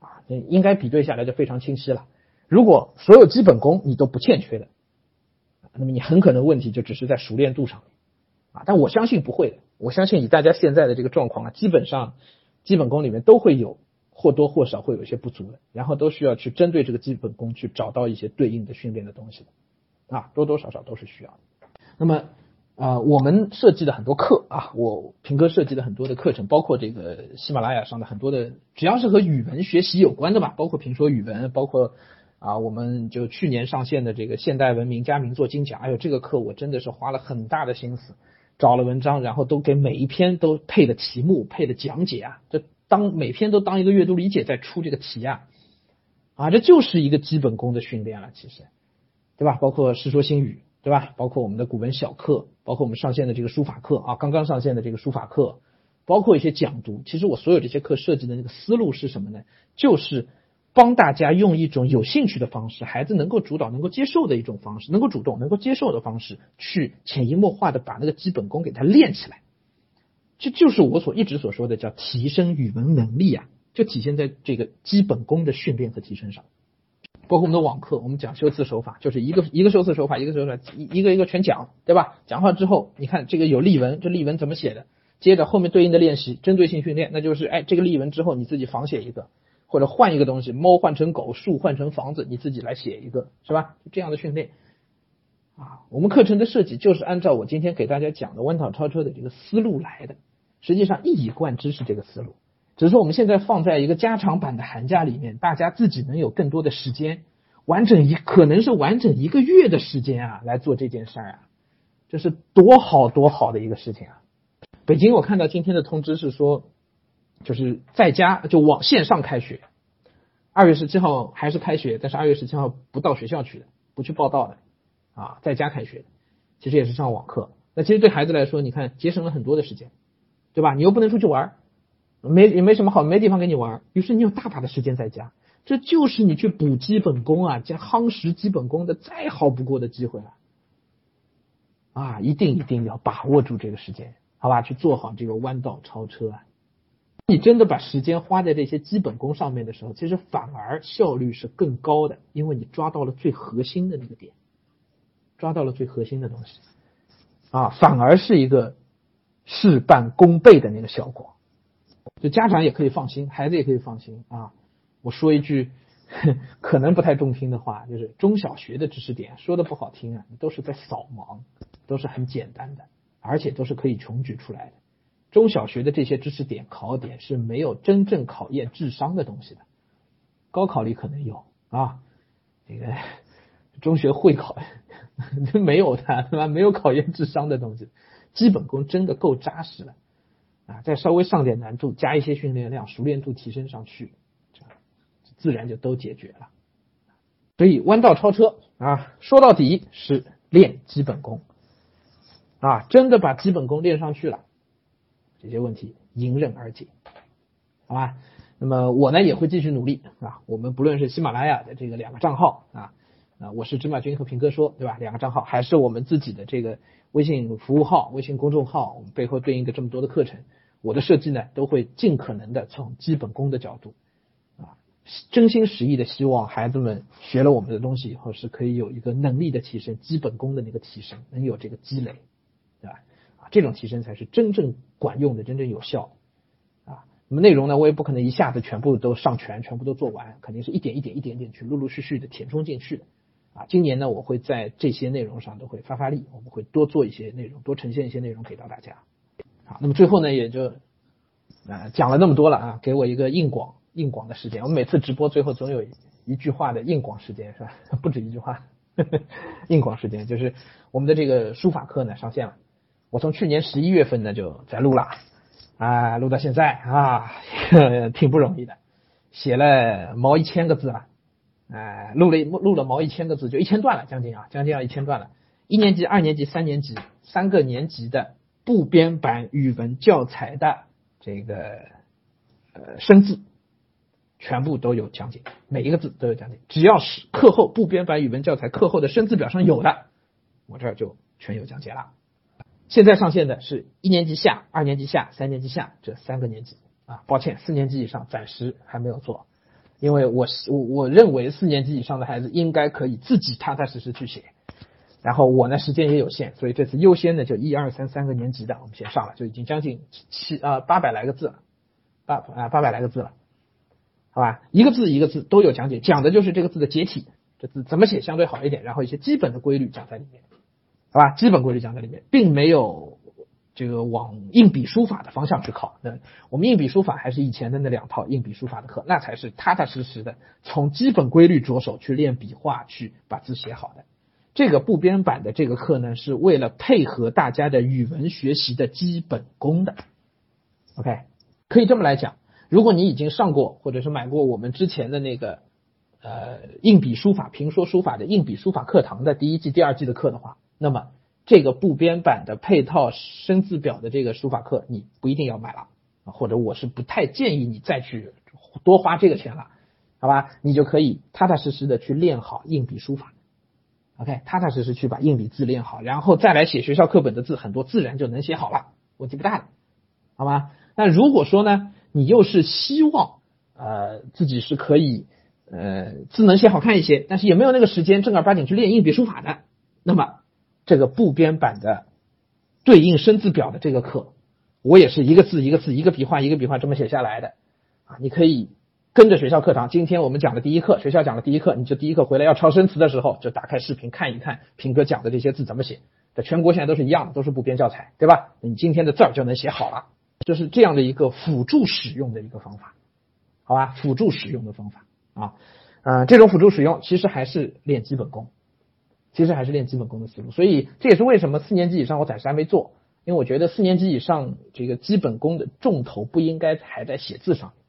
啊，应该比对下来就非常清晰了。如果所有基本功你都不欠缺的，那么你很可能问题就只是在熟练度上面。啊，但我相信不会的。我相信以大家现在的这个状况啊，基本上基本功里面都会有。或多或少会有一些不足的，然后都需要去针对这个基本功去找到一些对应的训练的东西的，啊，多多少少都是需要的。那么，啊，我们设计的很多课啊，我平哥设计的很多的课程，包括这个喜马拉雅上的很多的，只要是和语文学习有关的吧，包括评说语文，包括啊，我们就去年上线的这个现代文明加名作精讲，哎呦，这个课我真的是花了很大的心思，找了文章，然后都给每一篇都配的题目，配的讲解啊，这。当每篇都当一个阅读理解在出这个题啊，啊，这就是一个基本功的训练了，其实，对吧？包括《世说新语》，对吧？包括我们的古文小课，包括我们上线的这个书法课啊，刚刚上线的这个书法课，包括一些讲读。其实我所有这些课设计的那个思路是什么呢？就是帮大家用一种有兴趣的方式，孩子能够主导、能够接受的一种方式，能够主动、能够接受的方式，去潜移默化的把那个基本功给他练起来。这就是我所一直所说的叫提升语文能力啊，就体现在这个基本功的训练和提升上。包括我们的网课，我们讲修辞手法，就是一个一个修辞手法，一个手法一一个一个全讲，对吧？讲话之后，你看这个有例文，这例文怎么写的？接着后面对应的练习，针对性训练，那就是哎，这个例文之后你自己仿写一个，或者换一个东西，猫换成狗，树换成房子，你自己来写一个，是吧？这样的训练。啊，我们课程的设计就是按照我今天给大家讲的弯道超车的这个思路来的，实际上一以贯之是这个思路，只是说我们现在放在一个加长版的寒假里面，大家自己能有更多的时间，完整一可能是完整一个月的时间啊来做这件事儿啊，这是多好多好的一个事情啊！北京我看到今天的通知是说，就是在家就网线上开学，二月十七号还是开学，但是二月十七号不到学校去的，不去报道的。啊，在家开学，其实也是上网课。那其实对孩子来说，你看节省了很多的时间，对吧？你又不能出去玩，没也没什么好，没地方给你玩，于是你有大把的时间在家。这就是你去补基本功啊，加夯实基本功的再好不过的机会了。啊，一定一定要把握住这个时间，好吧？去做好这个弯道超车啊！你真的把时间花在这些基本功上面的时候，其实反而效率是更高的，因为你抓到了最核心的那个点。抓到了最核心的东西，啊，反而是一个事半功倍的那个效果，就家长也可以放心，孩子也可以放心啊。我说一句可能不太中听的话，就是中小学的知识点说的不好听啊，都是在扫盲，都是很简单的，而且都是可以穷举出来的。中小学的这些知识点考点是没有真正考验智商的东西的，高考里可能有啊，*laughs* 这个 *laughs* 中学会考。*laughs* 没有的，对吧？没有考验智商的东西，基本功真的够扎实了啊！再稍微上点难度，加一些训练量，熟练度提升上去，自然就都解决了。所以弯道超车啊，说到底是练基本功啊！真的把基本功练上去了，这些问题迎刃而解，好吧？那么我呢也会继续努力啊！我们不论是喜马拉雅的这个两个账号啊。啊，我是芝麻君和平哥说，对吧？两个账号还是我们自己的这个微信服务号、微信公众号，我们背后对应的这么多的课程，我的设计呢，都会尽可能的从基本功的角度，啊，真心实意的希望孩子们学了我们的东西以后，是可以有一个能力的提升，基本功的那个提升，能有这个积累，这种提升才是真正管用的，真正有效。啊，那么内容呢，我也不可能一下子全部都上全，全部都做完，肯定是一点一点、一点点去陆陆续续的填充进去的。啊，今年呢，我会在这些内容上都会发发力，我们会多做一些内容，多呈现一些内容给到大家。好，那么最后呢，也就啊讲了那么多了啊，给我一个硬广硬广的时间。我们每次直播最后总有一句话的硬广时间，是吧？*laughs* 不止一句话。*laughs* 硬广时间就是我们的这个书法课呢上线了，我从去年十一月份呢就在录了，啊，录到现在啊，*laughs* 挺不容易的，写了毛一千个字了，哎，录了录了毛一千个字，就一千段了，将近啊，将近要一千段了。一年级、二年级、三年级三个年级的部编版语文教材的这个呃生字。全部都有讲解，每一个字都有讲解。只要是课后部编版语文教材课后的生字表上有的，我这儿就全有讲解了。现在上线的是一年级下、二年级下、三年级下这三个年级啊。抱歉，四年级以上暂时还没有做，因为我我我认为四年级以上的孩子应该可以自己踏踏实实去写。然后我呢时间也有限，所以这次优先的就一二三三个年级的我们先上了，就已经将近七啊八百来个字了，八啊八百来个字了。好吧，一个字一个字都有讲解，讲的就是这个字的解体，这字怎么写相对好一点，然后一些基本的规律讲在里面，好吧，基本规律讲在里面，并没有这个往硬笔书法的方向去考。那我们硬笔书法还是以前的那两套硬笔书法的课，那才是踏踏实实的从基本规律着手去练笔画，去把字写好的。这个部编版的这个课呢，是为了配合大家的语文学习的基本功的。OK，可以这么来讲。如果你已经上过或者是买过我们之前的那个呃硬笔书法评说书法的硬笔书法课堂的第一季、第二季的课的话，那么这个部编版的配套生字表的这个书法课你不一定要买了，或者我是不太建议你再去多花这个钱了，好吧？你就可以踏踏实实的去练好硬笔书法，OK，踏踏实实去把硬笔字练好，然后再来写学校课本的字，很多自然就能写好了，问题不大的，好吧？那如果说呢？你又是希望呃自己是可以呃字能写好看一些，但是也没有那个时间正儿八经去练硬笔书法的，那么这个部编版的对应生字表的这个课，我也是一个字一个字一个笔画一个笔画这么写下来的啊，你可以跟着学校课堂，今天我们讲的第一课，学校讲的第一课，你就第一课回来要抄生词的时候，就打开视频看一看平哥讲的这些字怎么写，在全国现在都是一样的，都是部编教材，对吧？你今天的字儿就能写好了。就是这样的一个辅助使用的一个方法，好吧？辅助使用的方法啊，呃，这种辅助使用其实还是练基本功，其实还是练基本功的思路。所以这也是为什么四年级以上我暂时还没做，因为我觉得四年级以上这个基本功的重头不应该还在写字上面，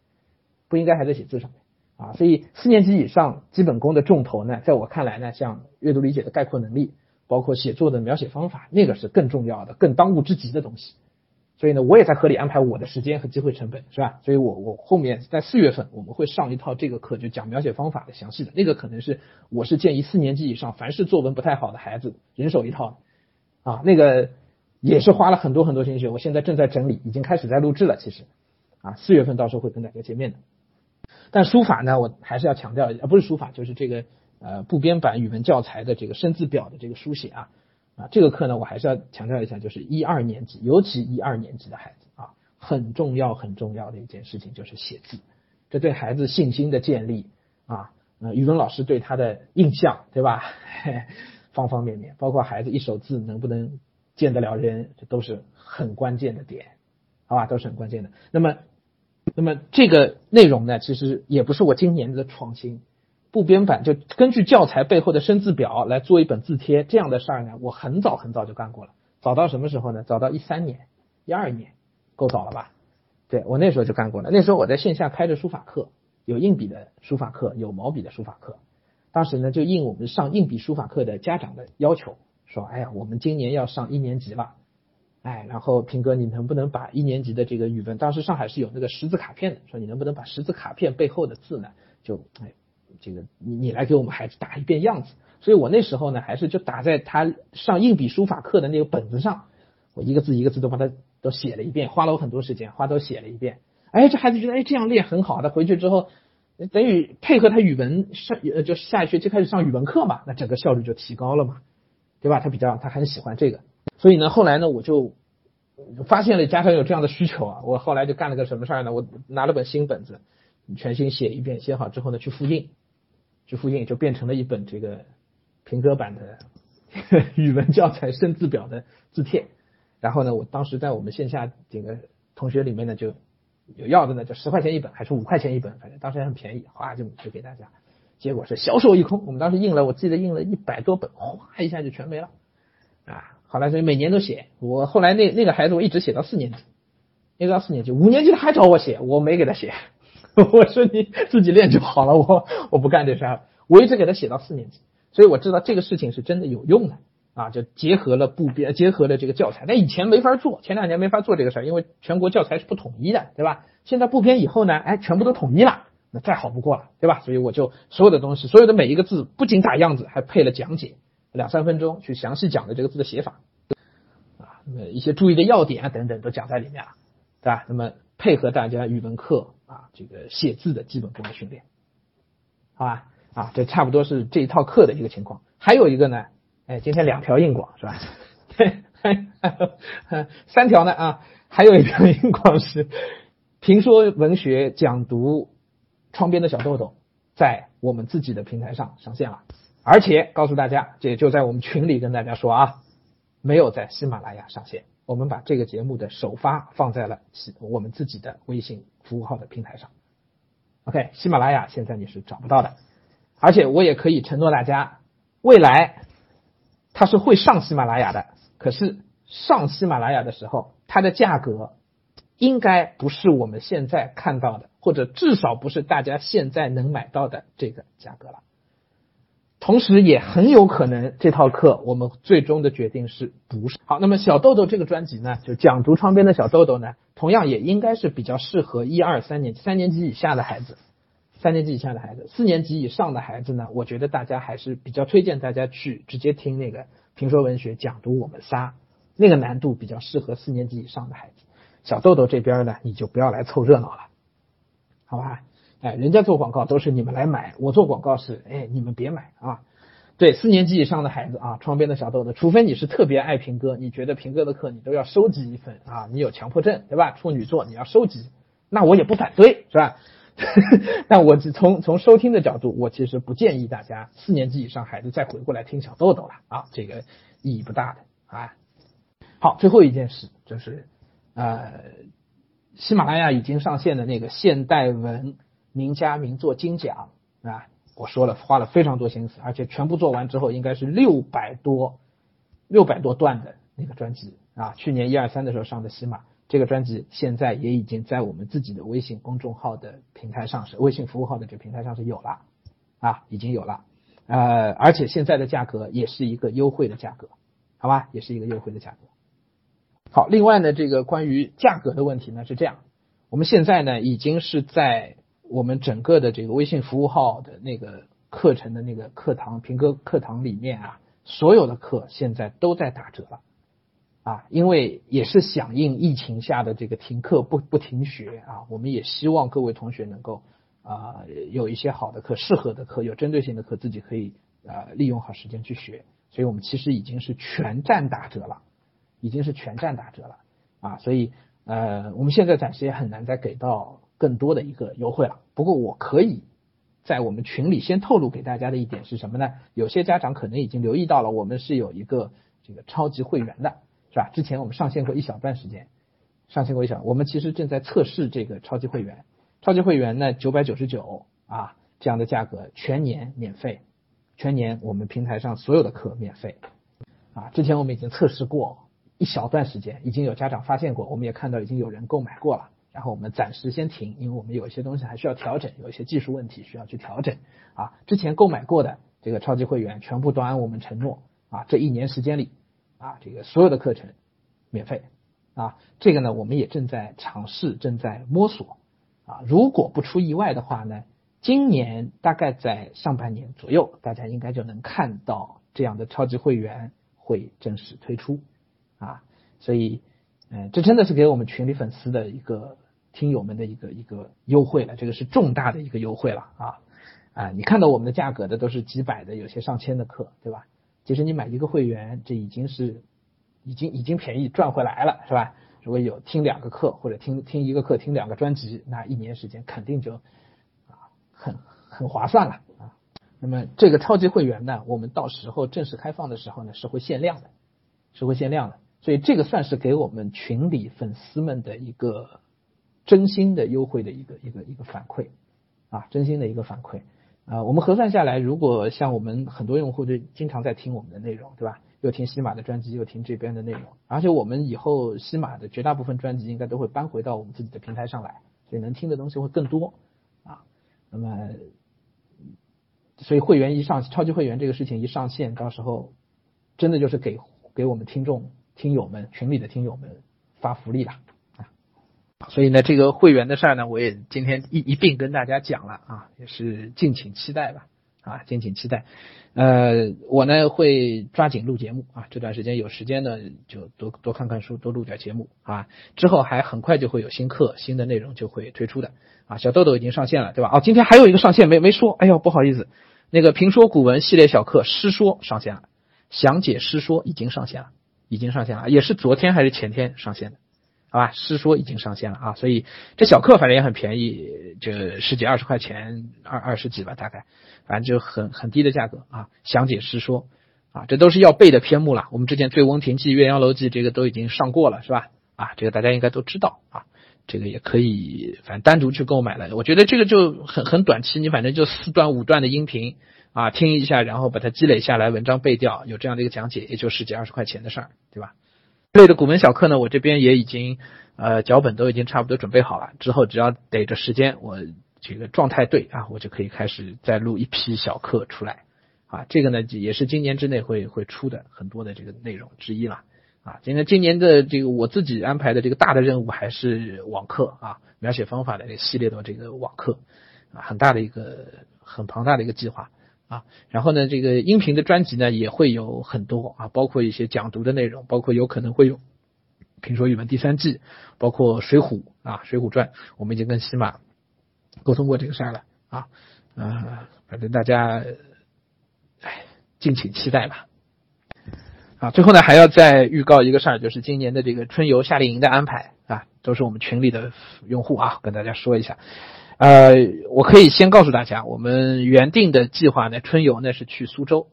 不应该还在写字上面啊。所以四年级以上基本功的重头呢，在我看来呢，像阅读理解的概括能力，包括写作的描写方法，那个是更重要的、更当务之急的东西。所以呢，我也在合理安排我的时间和机会成本，是吧？所以我我后面在四月份我们会上一套这个课，就讲描写方法的详细的那个，可能是我是建议四年级以上凡是作文不太好的孩子人手一套啊，那个也是花了很多很多心血，我现在正在整理，已经开始在录制了。其实啊，四月份到时候会跟大家见面的。但书法呢，我还是要强调一下，不是书法，就是这个呃部编版语文教材的这个生字表的这个书写啊。啊，这个课呢，我还是要强调一下，就是一二年级，尤其一二年级的孩子啊，很重要很重要的一件事情就是写字，这对孩子信心的建立啊，呃，语文老师对他的印象，对吧？*laughs* 方方面面，包括孩子一手字能不能见得了人，这都是很关键的点，好吧？都是很关键的。那么，那么这个内容呢，其实也不是我今年的创新。部编版就根据教材背后的生字表来做一本字帖，这样的事儿呢，我很早很早就干过了。早到什么时候呢？早到一三年、一二年，够早了吧？对我那时候就干过了。那时候我在线下开着书法课，有硬笔的书法课，有毛笔的书法课。当时呢，就应我们上硬笔书法课的家长的要求，说：“哎呀，我们今年要上一年级了，哎，然后平哥，你能不能把一年级的这个语文？当时上海是有那个识字卡片的，说你能不能把识字卡片背后的字呢，就哎。”这个你你来给我们孩子打一遍样子，所以我那时候呢，还是就打在他上硬笔书法课的那个本子上，我一个字一个字都把它都写了一遍，花了我很多时间，花都写了一遍。哎，这孩子觉得哎这样练很好，他回去之后等于配合他语文上呃就下一学期开始上语文课嘛，那整个效率就提高了嘛，对吧？他比较他很喜欢这个，所以呢后来呢我就发现了家长有这样的需求啊，我后来就干了个什么事儿呢？我拿了本新本子，全新写一遍，写好之后呢去复印。复印就变成了一本这个平哥版的 *laughs* 语文教材生字表的字帖，然后呢，我当时在我们线下这个同学里面呢，就有要的呢，就十块钱一本，还是五块钱一本，反正当时还很便宜，哗就就给大家。结果是销售一空。我们当时印了，我记得印了一百多本，哗一下就全没了啊！后来所以每年都写，我后来那那个孩子我一直写到四年级，一直到四年级，五年级他还找我写，我没给他写，*laughs* 我说你自己练就好了，我我不干这事儿，我一直给他写到四年级，所以我知道这个事情是真的有用的。啊，就结合了部编，结合了这个教材。但以前没法做，前两年没法做这个事儿，因为全国教材是不统一的，对吧？现在部编以后呢，哎，全部都统一了，那再好不过了，对吧？所以我就所有的东西，所有的每一个字，不仅打样子，还配了讲解，两三分钟去详细讲的这个字的写法，啊，那么一些注意的要点啊等等都讲在里面了，对吧？那么配合大家语文课啊，这个写字的基本功的训练，好吧？啊，这差不多是这一套课的一个情况。还有一个呢。哎，今天两条硬广是吧？*laughs* 三条呢啊，还有一条硬广是评说文学讲读窗边的小豆豆，在我们自己的平台上上线了，而且告诉大家，这就在我们群里跟大家说啊，没有在喜马拉雅上线，我们把这个节目的首发放在了喜我们自己的微信服务号的平台上。OK，喜马拉雅现在你是找不到的，而且我也可以承诺大家，未来。它是会上喜马拉雅的，可是上喜马拉雅的时候，它的价格应该不是我们现在看到的，或者至少不是大家现在能买到的这个价格了。同时，也很有可能这套课我们最终的决定是不是好。那么，小豆豆这个专辑呢，就讲读窗边的小豆豆呢，同样也应该是比较适合一二三年级、三年级以下的孩子。三年级以下的孩子，四年级以上的孩子呢？我觉得大家还是比较推荐大家去直接听那个评说文学讲读我们仨，那个难度比较适合四年级以上的孩子。小豆豆这边呢，你就不要来凑热闹了，好吧？哎，人家做广告都是你们来买，我做广告是哎你们别买啊。对，四年级以上的孩子啊，窗边的小豆豆，除非你是特别爱评歌，你觉得评歌的课你都要收集一份啊，你有强迫症对吧？处女座你要收集，那我也不反对是吧？*laughs* 但我从从收听的角度，我其实不建议大家四年级以上孩子再回过来听小豆豆了啊，这个意义不大的啊。好，最后一件事就是呃，喜马拉雅已经上线的那个现代文名家名作精讲啊，我说了花了非常多心思，而且全部做完之后应该是六百多六百多段的那个专辑啊，去年一二三的时候上的喜马。这个专辑现在也已经在我们自己的微信公众号的平台上是微信服务号的这个平台上是有了啊，已经有了，呃，而且现在的价格也是一个优惠的价格，好吧，也是一个优惠的价格。好，另外呢，这个关于价格的问题呢是这样，我们现在呢已经是在我们整个的这个微信服务号的那个课程的那个课堂评歌课堂里面啊，所有的课现在都在打折了。啊，因为也是响应疫情下的这个停课不不停学啊，我们也希望各位同学能够啊有一些好的课、适合的课、有针对性的课，自己可以啊利用好时间去学。所以我们其实已经是全站打折了，已经是全站打折了啊。所以呃，我们现在暂时也很难再给到更多的一个优惠了。不过我可以在我们群里先透露给大家的一点是什么呢？有些家长可能已经留意到了，我们是有一个这个超级会员的。是吧？之前我们上线过一小段时间，上线过一小，我们其实正在测试这个超级会员。超级会员呢，九百九十九啊这样的价格，全年免费，全年我们平台上所有的课免费啊。之前我们已经测试过一小段时间，已经有家长发现过，我们也看到已经有人购买过了。然后我们暂时先停，因为我们有一些东西还需要调整，有一些技术问题需要去调整啊。之前购买过的这个超级会员，全部都按我们承诺啊，这一年时间里。啊，这个所有的课程免费啊，这个呢，我们也正在尝试，正在摸索啊。如果不出意外的话呢，今年大概在上半年左右，大家应该就能看到这样的超级会员会正式推出啊。所以，嗯，这真的是给我们群里粉丝的一个听友们的一个一个优惠了，这个是重大的一个优惠了啊啊！你看到我们的价格的都是几百的，有些上千的课，对吧？其实你买一个会员，这已经是已经已经便宜赚回来了，是吧？如果有听两个课或者听听一个课听两个专辑，那一年时间肯定就啊很很划算了啊。那么这个超级会员呢，我们到时候正式开放的时候呢，是会限量的，是会限量的。所以这个算是给我们群里粉丝们的一个真心的优惠的一个一个一个反馈啊，真心的一个反馈。啊，我们核算下来，如果像我们很多用户就经常在听我们的内容，对吧？又听西马的专辑，又听这边的内容，而且我们以后西马的绝大部分专辑应该都会搬回到我们自己的平台上来，所以能听的东西会更多啊。那么，所以会员一上超级会员这个事情一上线，到时候真的就是给给我们听众听友们群里的听友们发福利了。所以呢，这个会员的事儿呢，我也今天一一并跟大家讲了啊，也是敬请期待吧，啊，敬请期待。呃，我呢会抓紧录节目啊，这段时间有时间呢就多多看看书，多录点节目啊。之后还很快就会有新课、新的内容就会推出的啊。小豆豆已经上线了，对吧？哦，今天还有一个上线没没说，哎呦，不好意思，那个评说古文系列小课《诗说》上线了，详解《诗说》已经上线了，已经上线了，也是昨天还是前天上线的。好吧，诗说已经上线了啊，所以这小课反正也很便宜，就十几二十块钱，二二十几吧，大概，反正就很很低的价格啊。详解诗说啊，这都是要背的篇目了。我们之前《醉翁亭记》《岳阳楼记》这个都已经上过了，是吧？啊，这个大家应该都知道啊，这个也可以，反正单独去购买了。我觉得这个就很很短期，你反正就四段五段的音频啊，听一下，然后把它积累下来，文章背掉，有这样的一个讲解，也就十几二十块钱的事儿，对吧？类的古文小课呢，我这边也已经，呃，脚本都已经差不多准备好了。之后只要逮着时间，我这个状态对啊，我就可以开始再录一批小课出来。啊，这个呢也是今年之内会会出的很多的这个内容之一了。啊，今年今年的这个我自己安排的这个大的任务还是网课啊，描写方法的系列的这个网课，啊，很大的一个很庞大的一个计划。啊，然后呢，这个音频的专辑呢也会有很多啊，包括一些讲读的内容，包括有可能会有评说语文第三季，包括水浒啊，水浒传，我们已经跟喜马沟通过这个事儿了啊，啊，反正大家哎，敬请期待吧。啊，最后呢还要再预告一个事儿，就是今年的这个春游夏令营的安排啊，都是我们群里的用户啊，跟大家说一下。呃，我可以先告诉大家，我们原定的计划呢，春游呢是去苏州，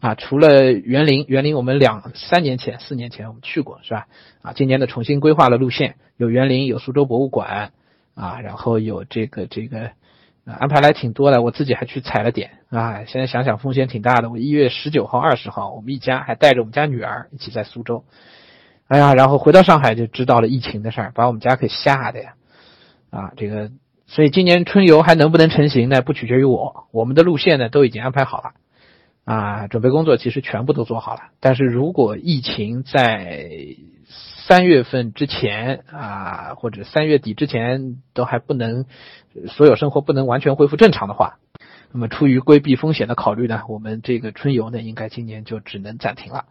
啊，除了园林，园林我们两三年前、四年前我们去过，是吧？啊，今年的重新规划了路线，有园林，有苏州博物馆，啊，然后有这个这个，安排来挺多的，我自己还去踩了点，啊，现在想想风险挺大的。我一月十九号、二十号，我们一家还带着我们家女儿一起在苏州，哎呀，然后回到上海就知道了疫情的事儿，把我们家给吓的呀，啊，这个。所以今年春游还能不能成行呢？不取决于我，我们的路线呢都已经安排好了，啊，准备工作其实全部都做好了。但是如果疫情在三月份之前啊，或者三月底之前都还不能，所有生活不能完全恢复正常的话，那么出于规避风险的考虑呢，我们这个春游呢，应该今年就只能暂停了。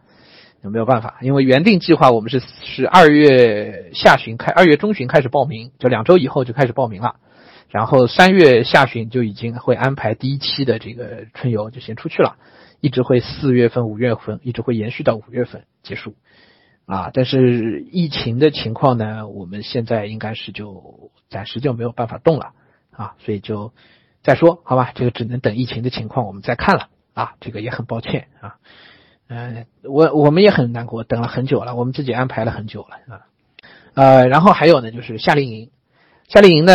有没有办法？因为原定计划我们是是二月下旬开，二月中旬开始报名，就两周以后就开始报名了。然后三月下旬就已经会安排第一期的这个春游，就先出去了，一直会四月份、五月份，一直会延续到五月份结束，啊，但是疫情的情况呢，我们现在应该是就暂时就没有办法动了，啊，所以就再说好吧，这个只能等疫情的情况我们再看了，啊，这个也很抱歉啊，嗯，我我们也很难过，等了很久了，我们自己安排了很久了啊，呃，然后还有呢，就是夏令营。夏令营呢，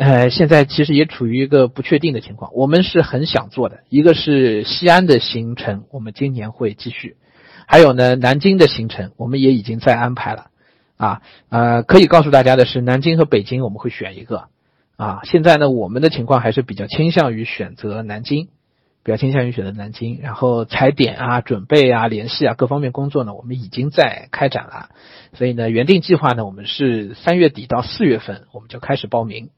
呃，现在其实也处于一个不确定的情况。我们是很想做的，一个是西安的行程，我们今年会继续；还有呢，南京的行程，我们也已经在安排了。啊，呃，可以告诉大家的是，南京和北京我们会选一个。啊，现在呢，我们的情况还是比较倾向于选择南京。比较倾向于选择南京，然后踩点啊、准备啊、联系啊各方面工作呢，我们已经在开展了。所以呢，原定计划呢，我们是三月底到四月份，我们就开始报名，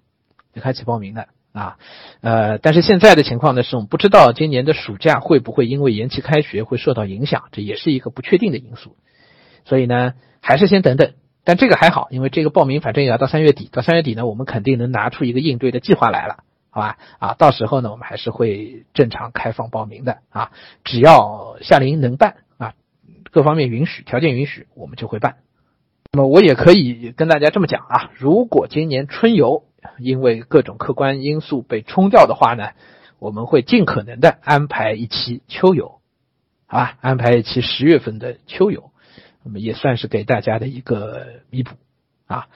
开启报名的啊。呃，但是现在的情况呢，是我们不知道今年的暑假会不会因为延期开学会受到影响，这也是一个不确定的因素。所以呢，还是先等等。但这个还好，因为这个报名反正也要到三月底，到三月底呢，我们肯定能拿出一个应对的计划来了。好吧，啊，到时候呢，我们还是会正常开放报名的啊，只要夏令营能办啊，各方面允许，条件允许，我们就会办。那么我也可以跟大家这么讲啊，如果今年春游因为各种客观因素被冲掉的话呢，我们会尽可能的安排一期秋游，好吧，安排一期十月份的秋游，那么也算是给大家的一个弥补啊。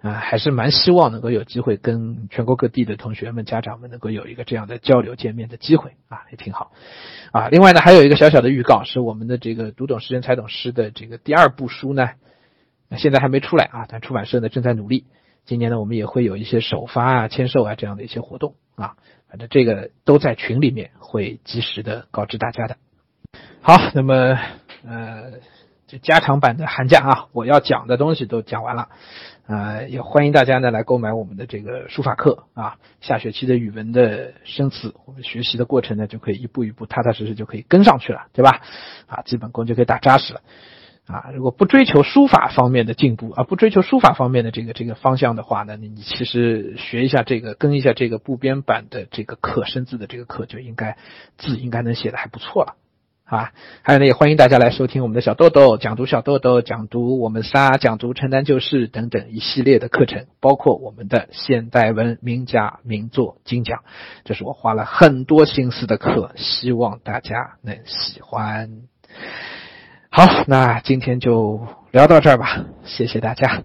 啊，还是蛮希望能够有机会跟全国各地的同学们、家长们能够有一个这样的交流见面的机会啊，也挺好。啊，另外呢，还有一个小小的预告，是我们的这个读懂诗人、才懂诗的这个第二部书呢，现在还没出来啊，但出版社呢正在努力。今年呢，我们也会有一些首发啊、签售啊这样的一些活动啊，反正这个都在群里面会及时的告知大家的。好，那么呃。就加长版的寒假啊，我要讲的东西都讲完了，呃，也欢迎大家呢来购买我们的这个书法课啊。下学期的语文的生词，我们学习的过程呢就可以一步一步踏踏实实就可以跟上去了，对吧？啊，基本功就可以打扎实了。啊，如果不追求书法方面的进步啊，不追求书法方面的这个这个方向的话呢，你其实学一下这个，跟一下这个部编版的这个课，生字的这个课，就应该字应该能写的还不错了。啊，还有呢，也欢迎大家来收听我们的小豆豆讲读，小豆豆讲读，我们仨讲读承担就事等等一系列的课程，包括我们的现代文名家名作精讲，这是我花了很多心思的课，希望大家能喜欢。好，那今天就聊到这儿吧，谢谢大家。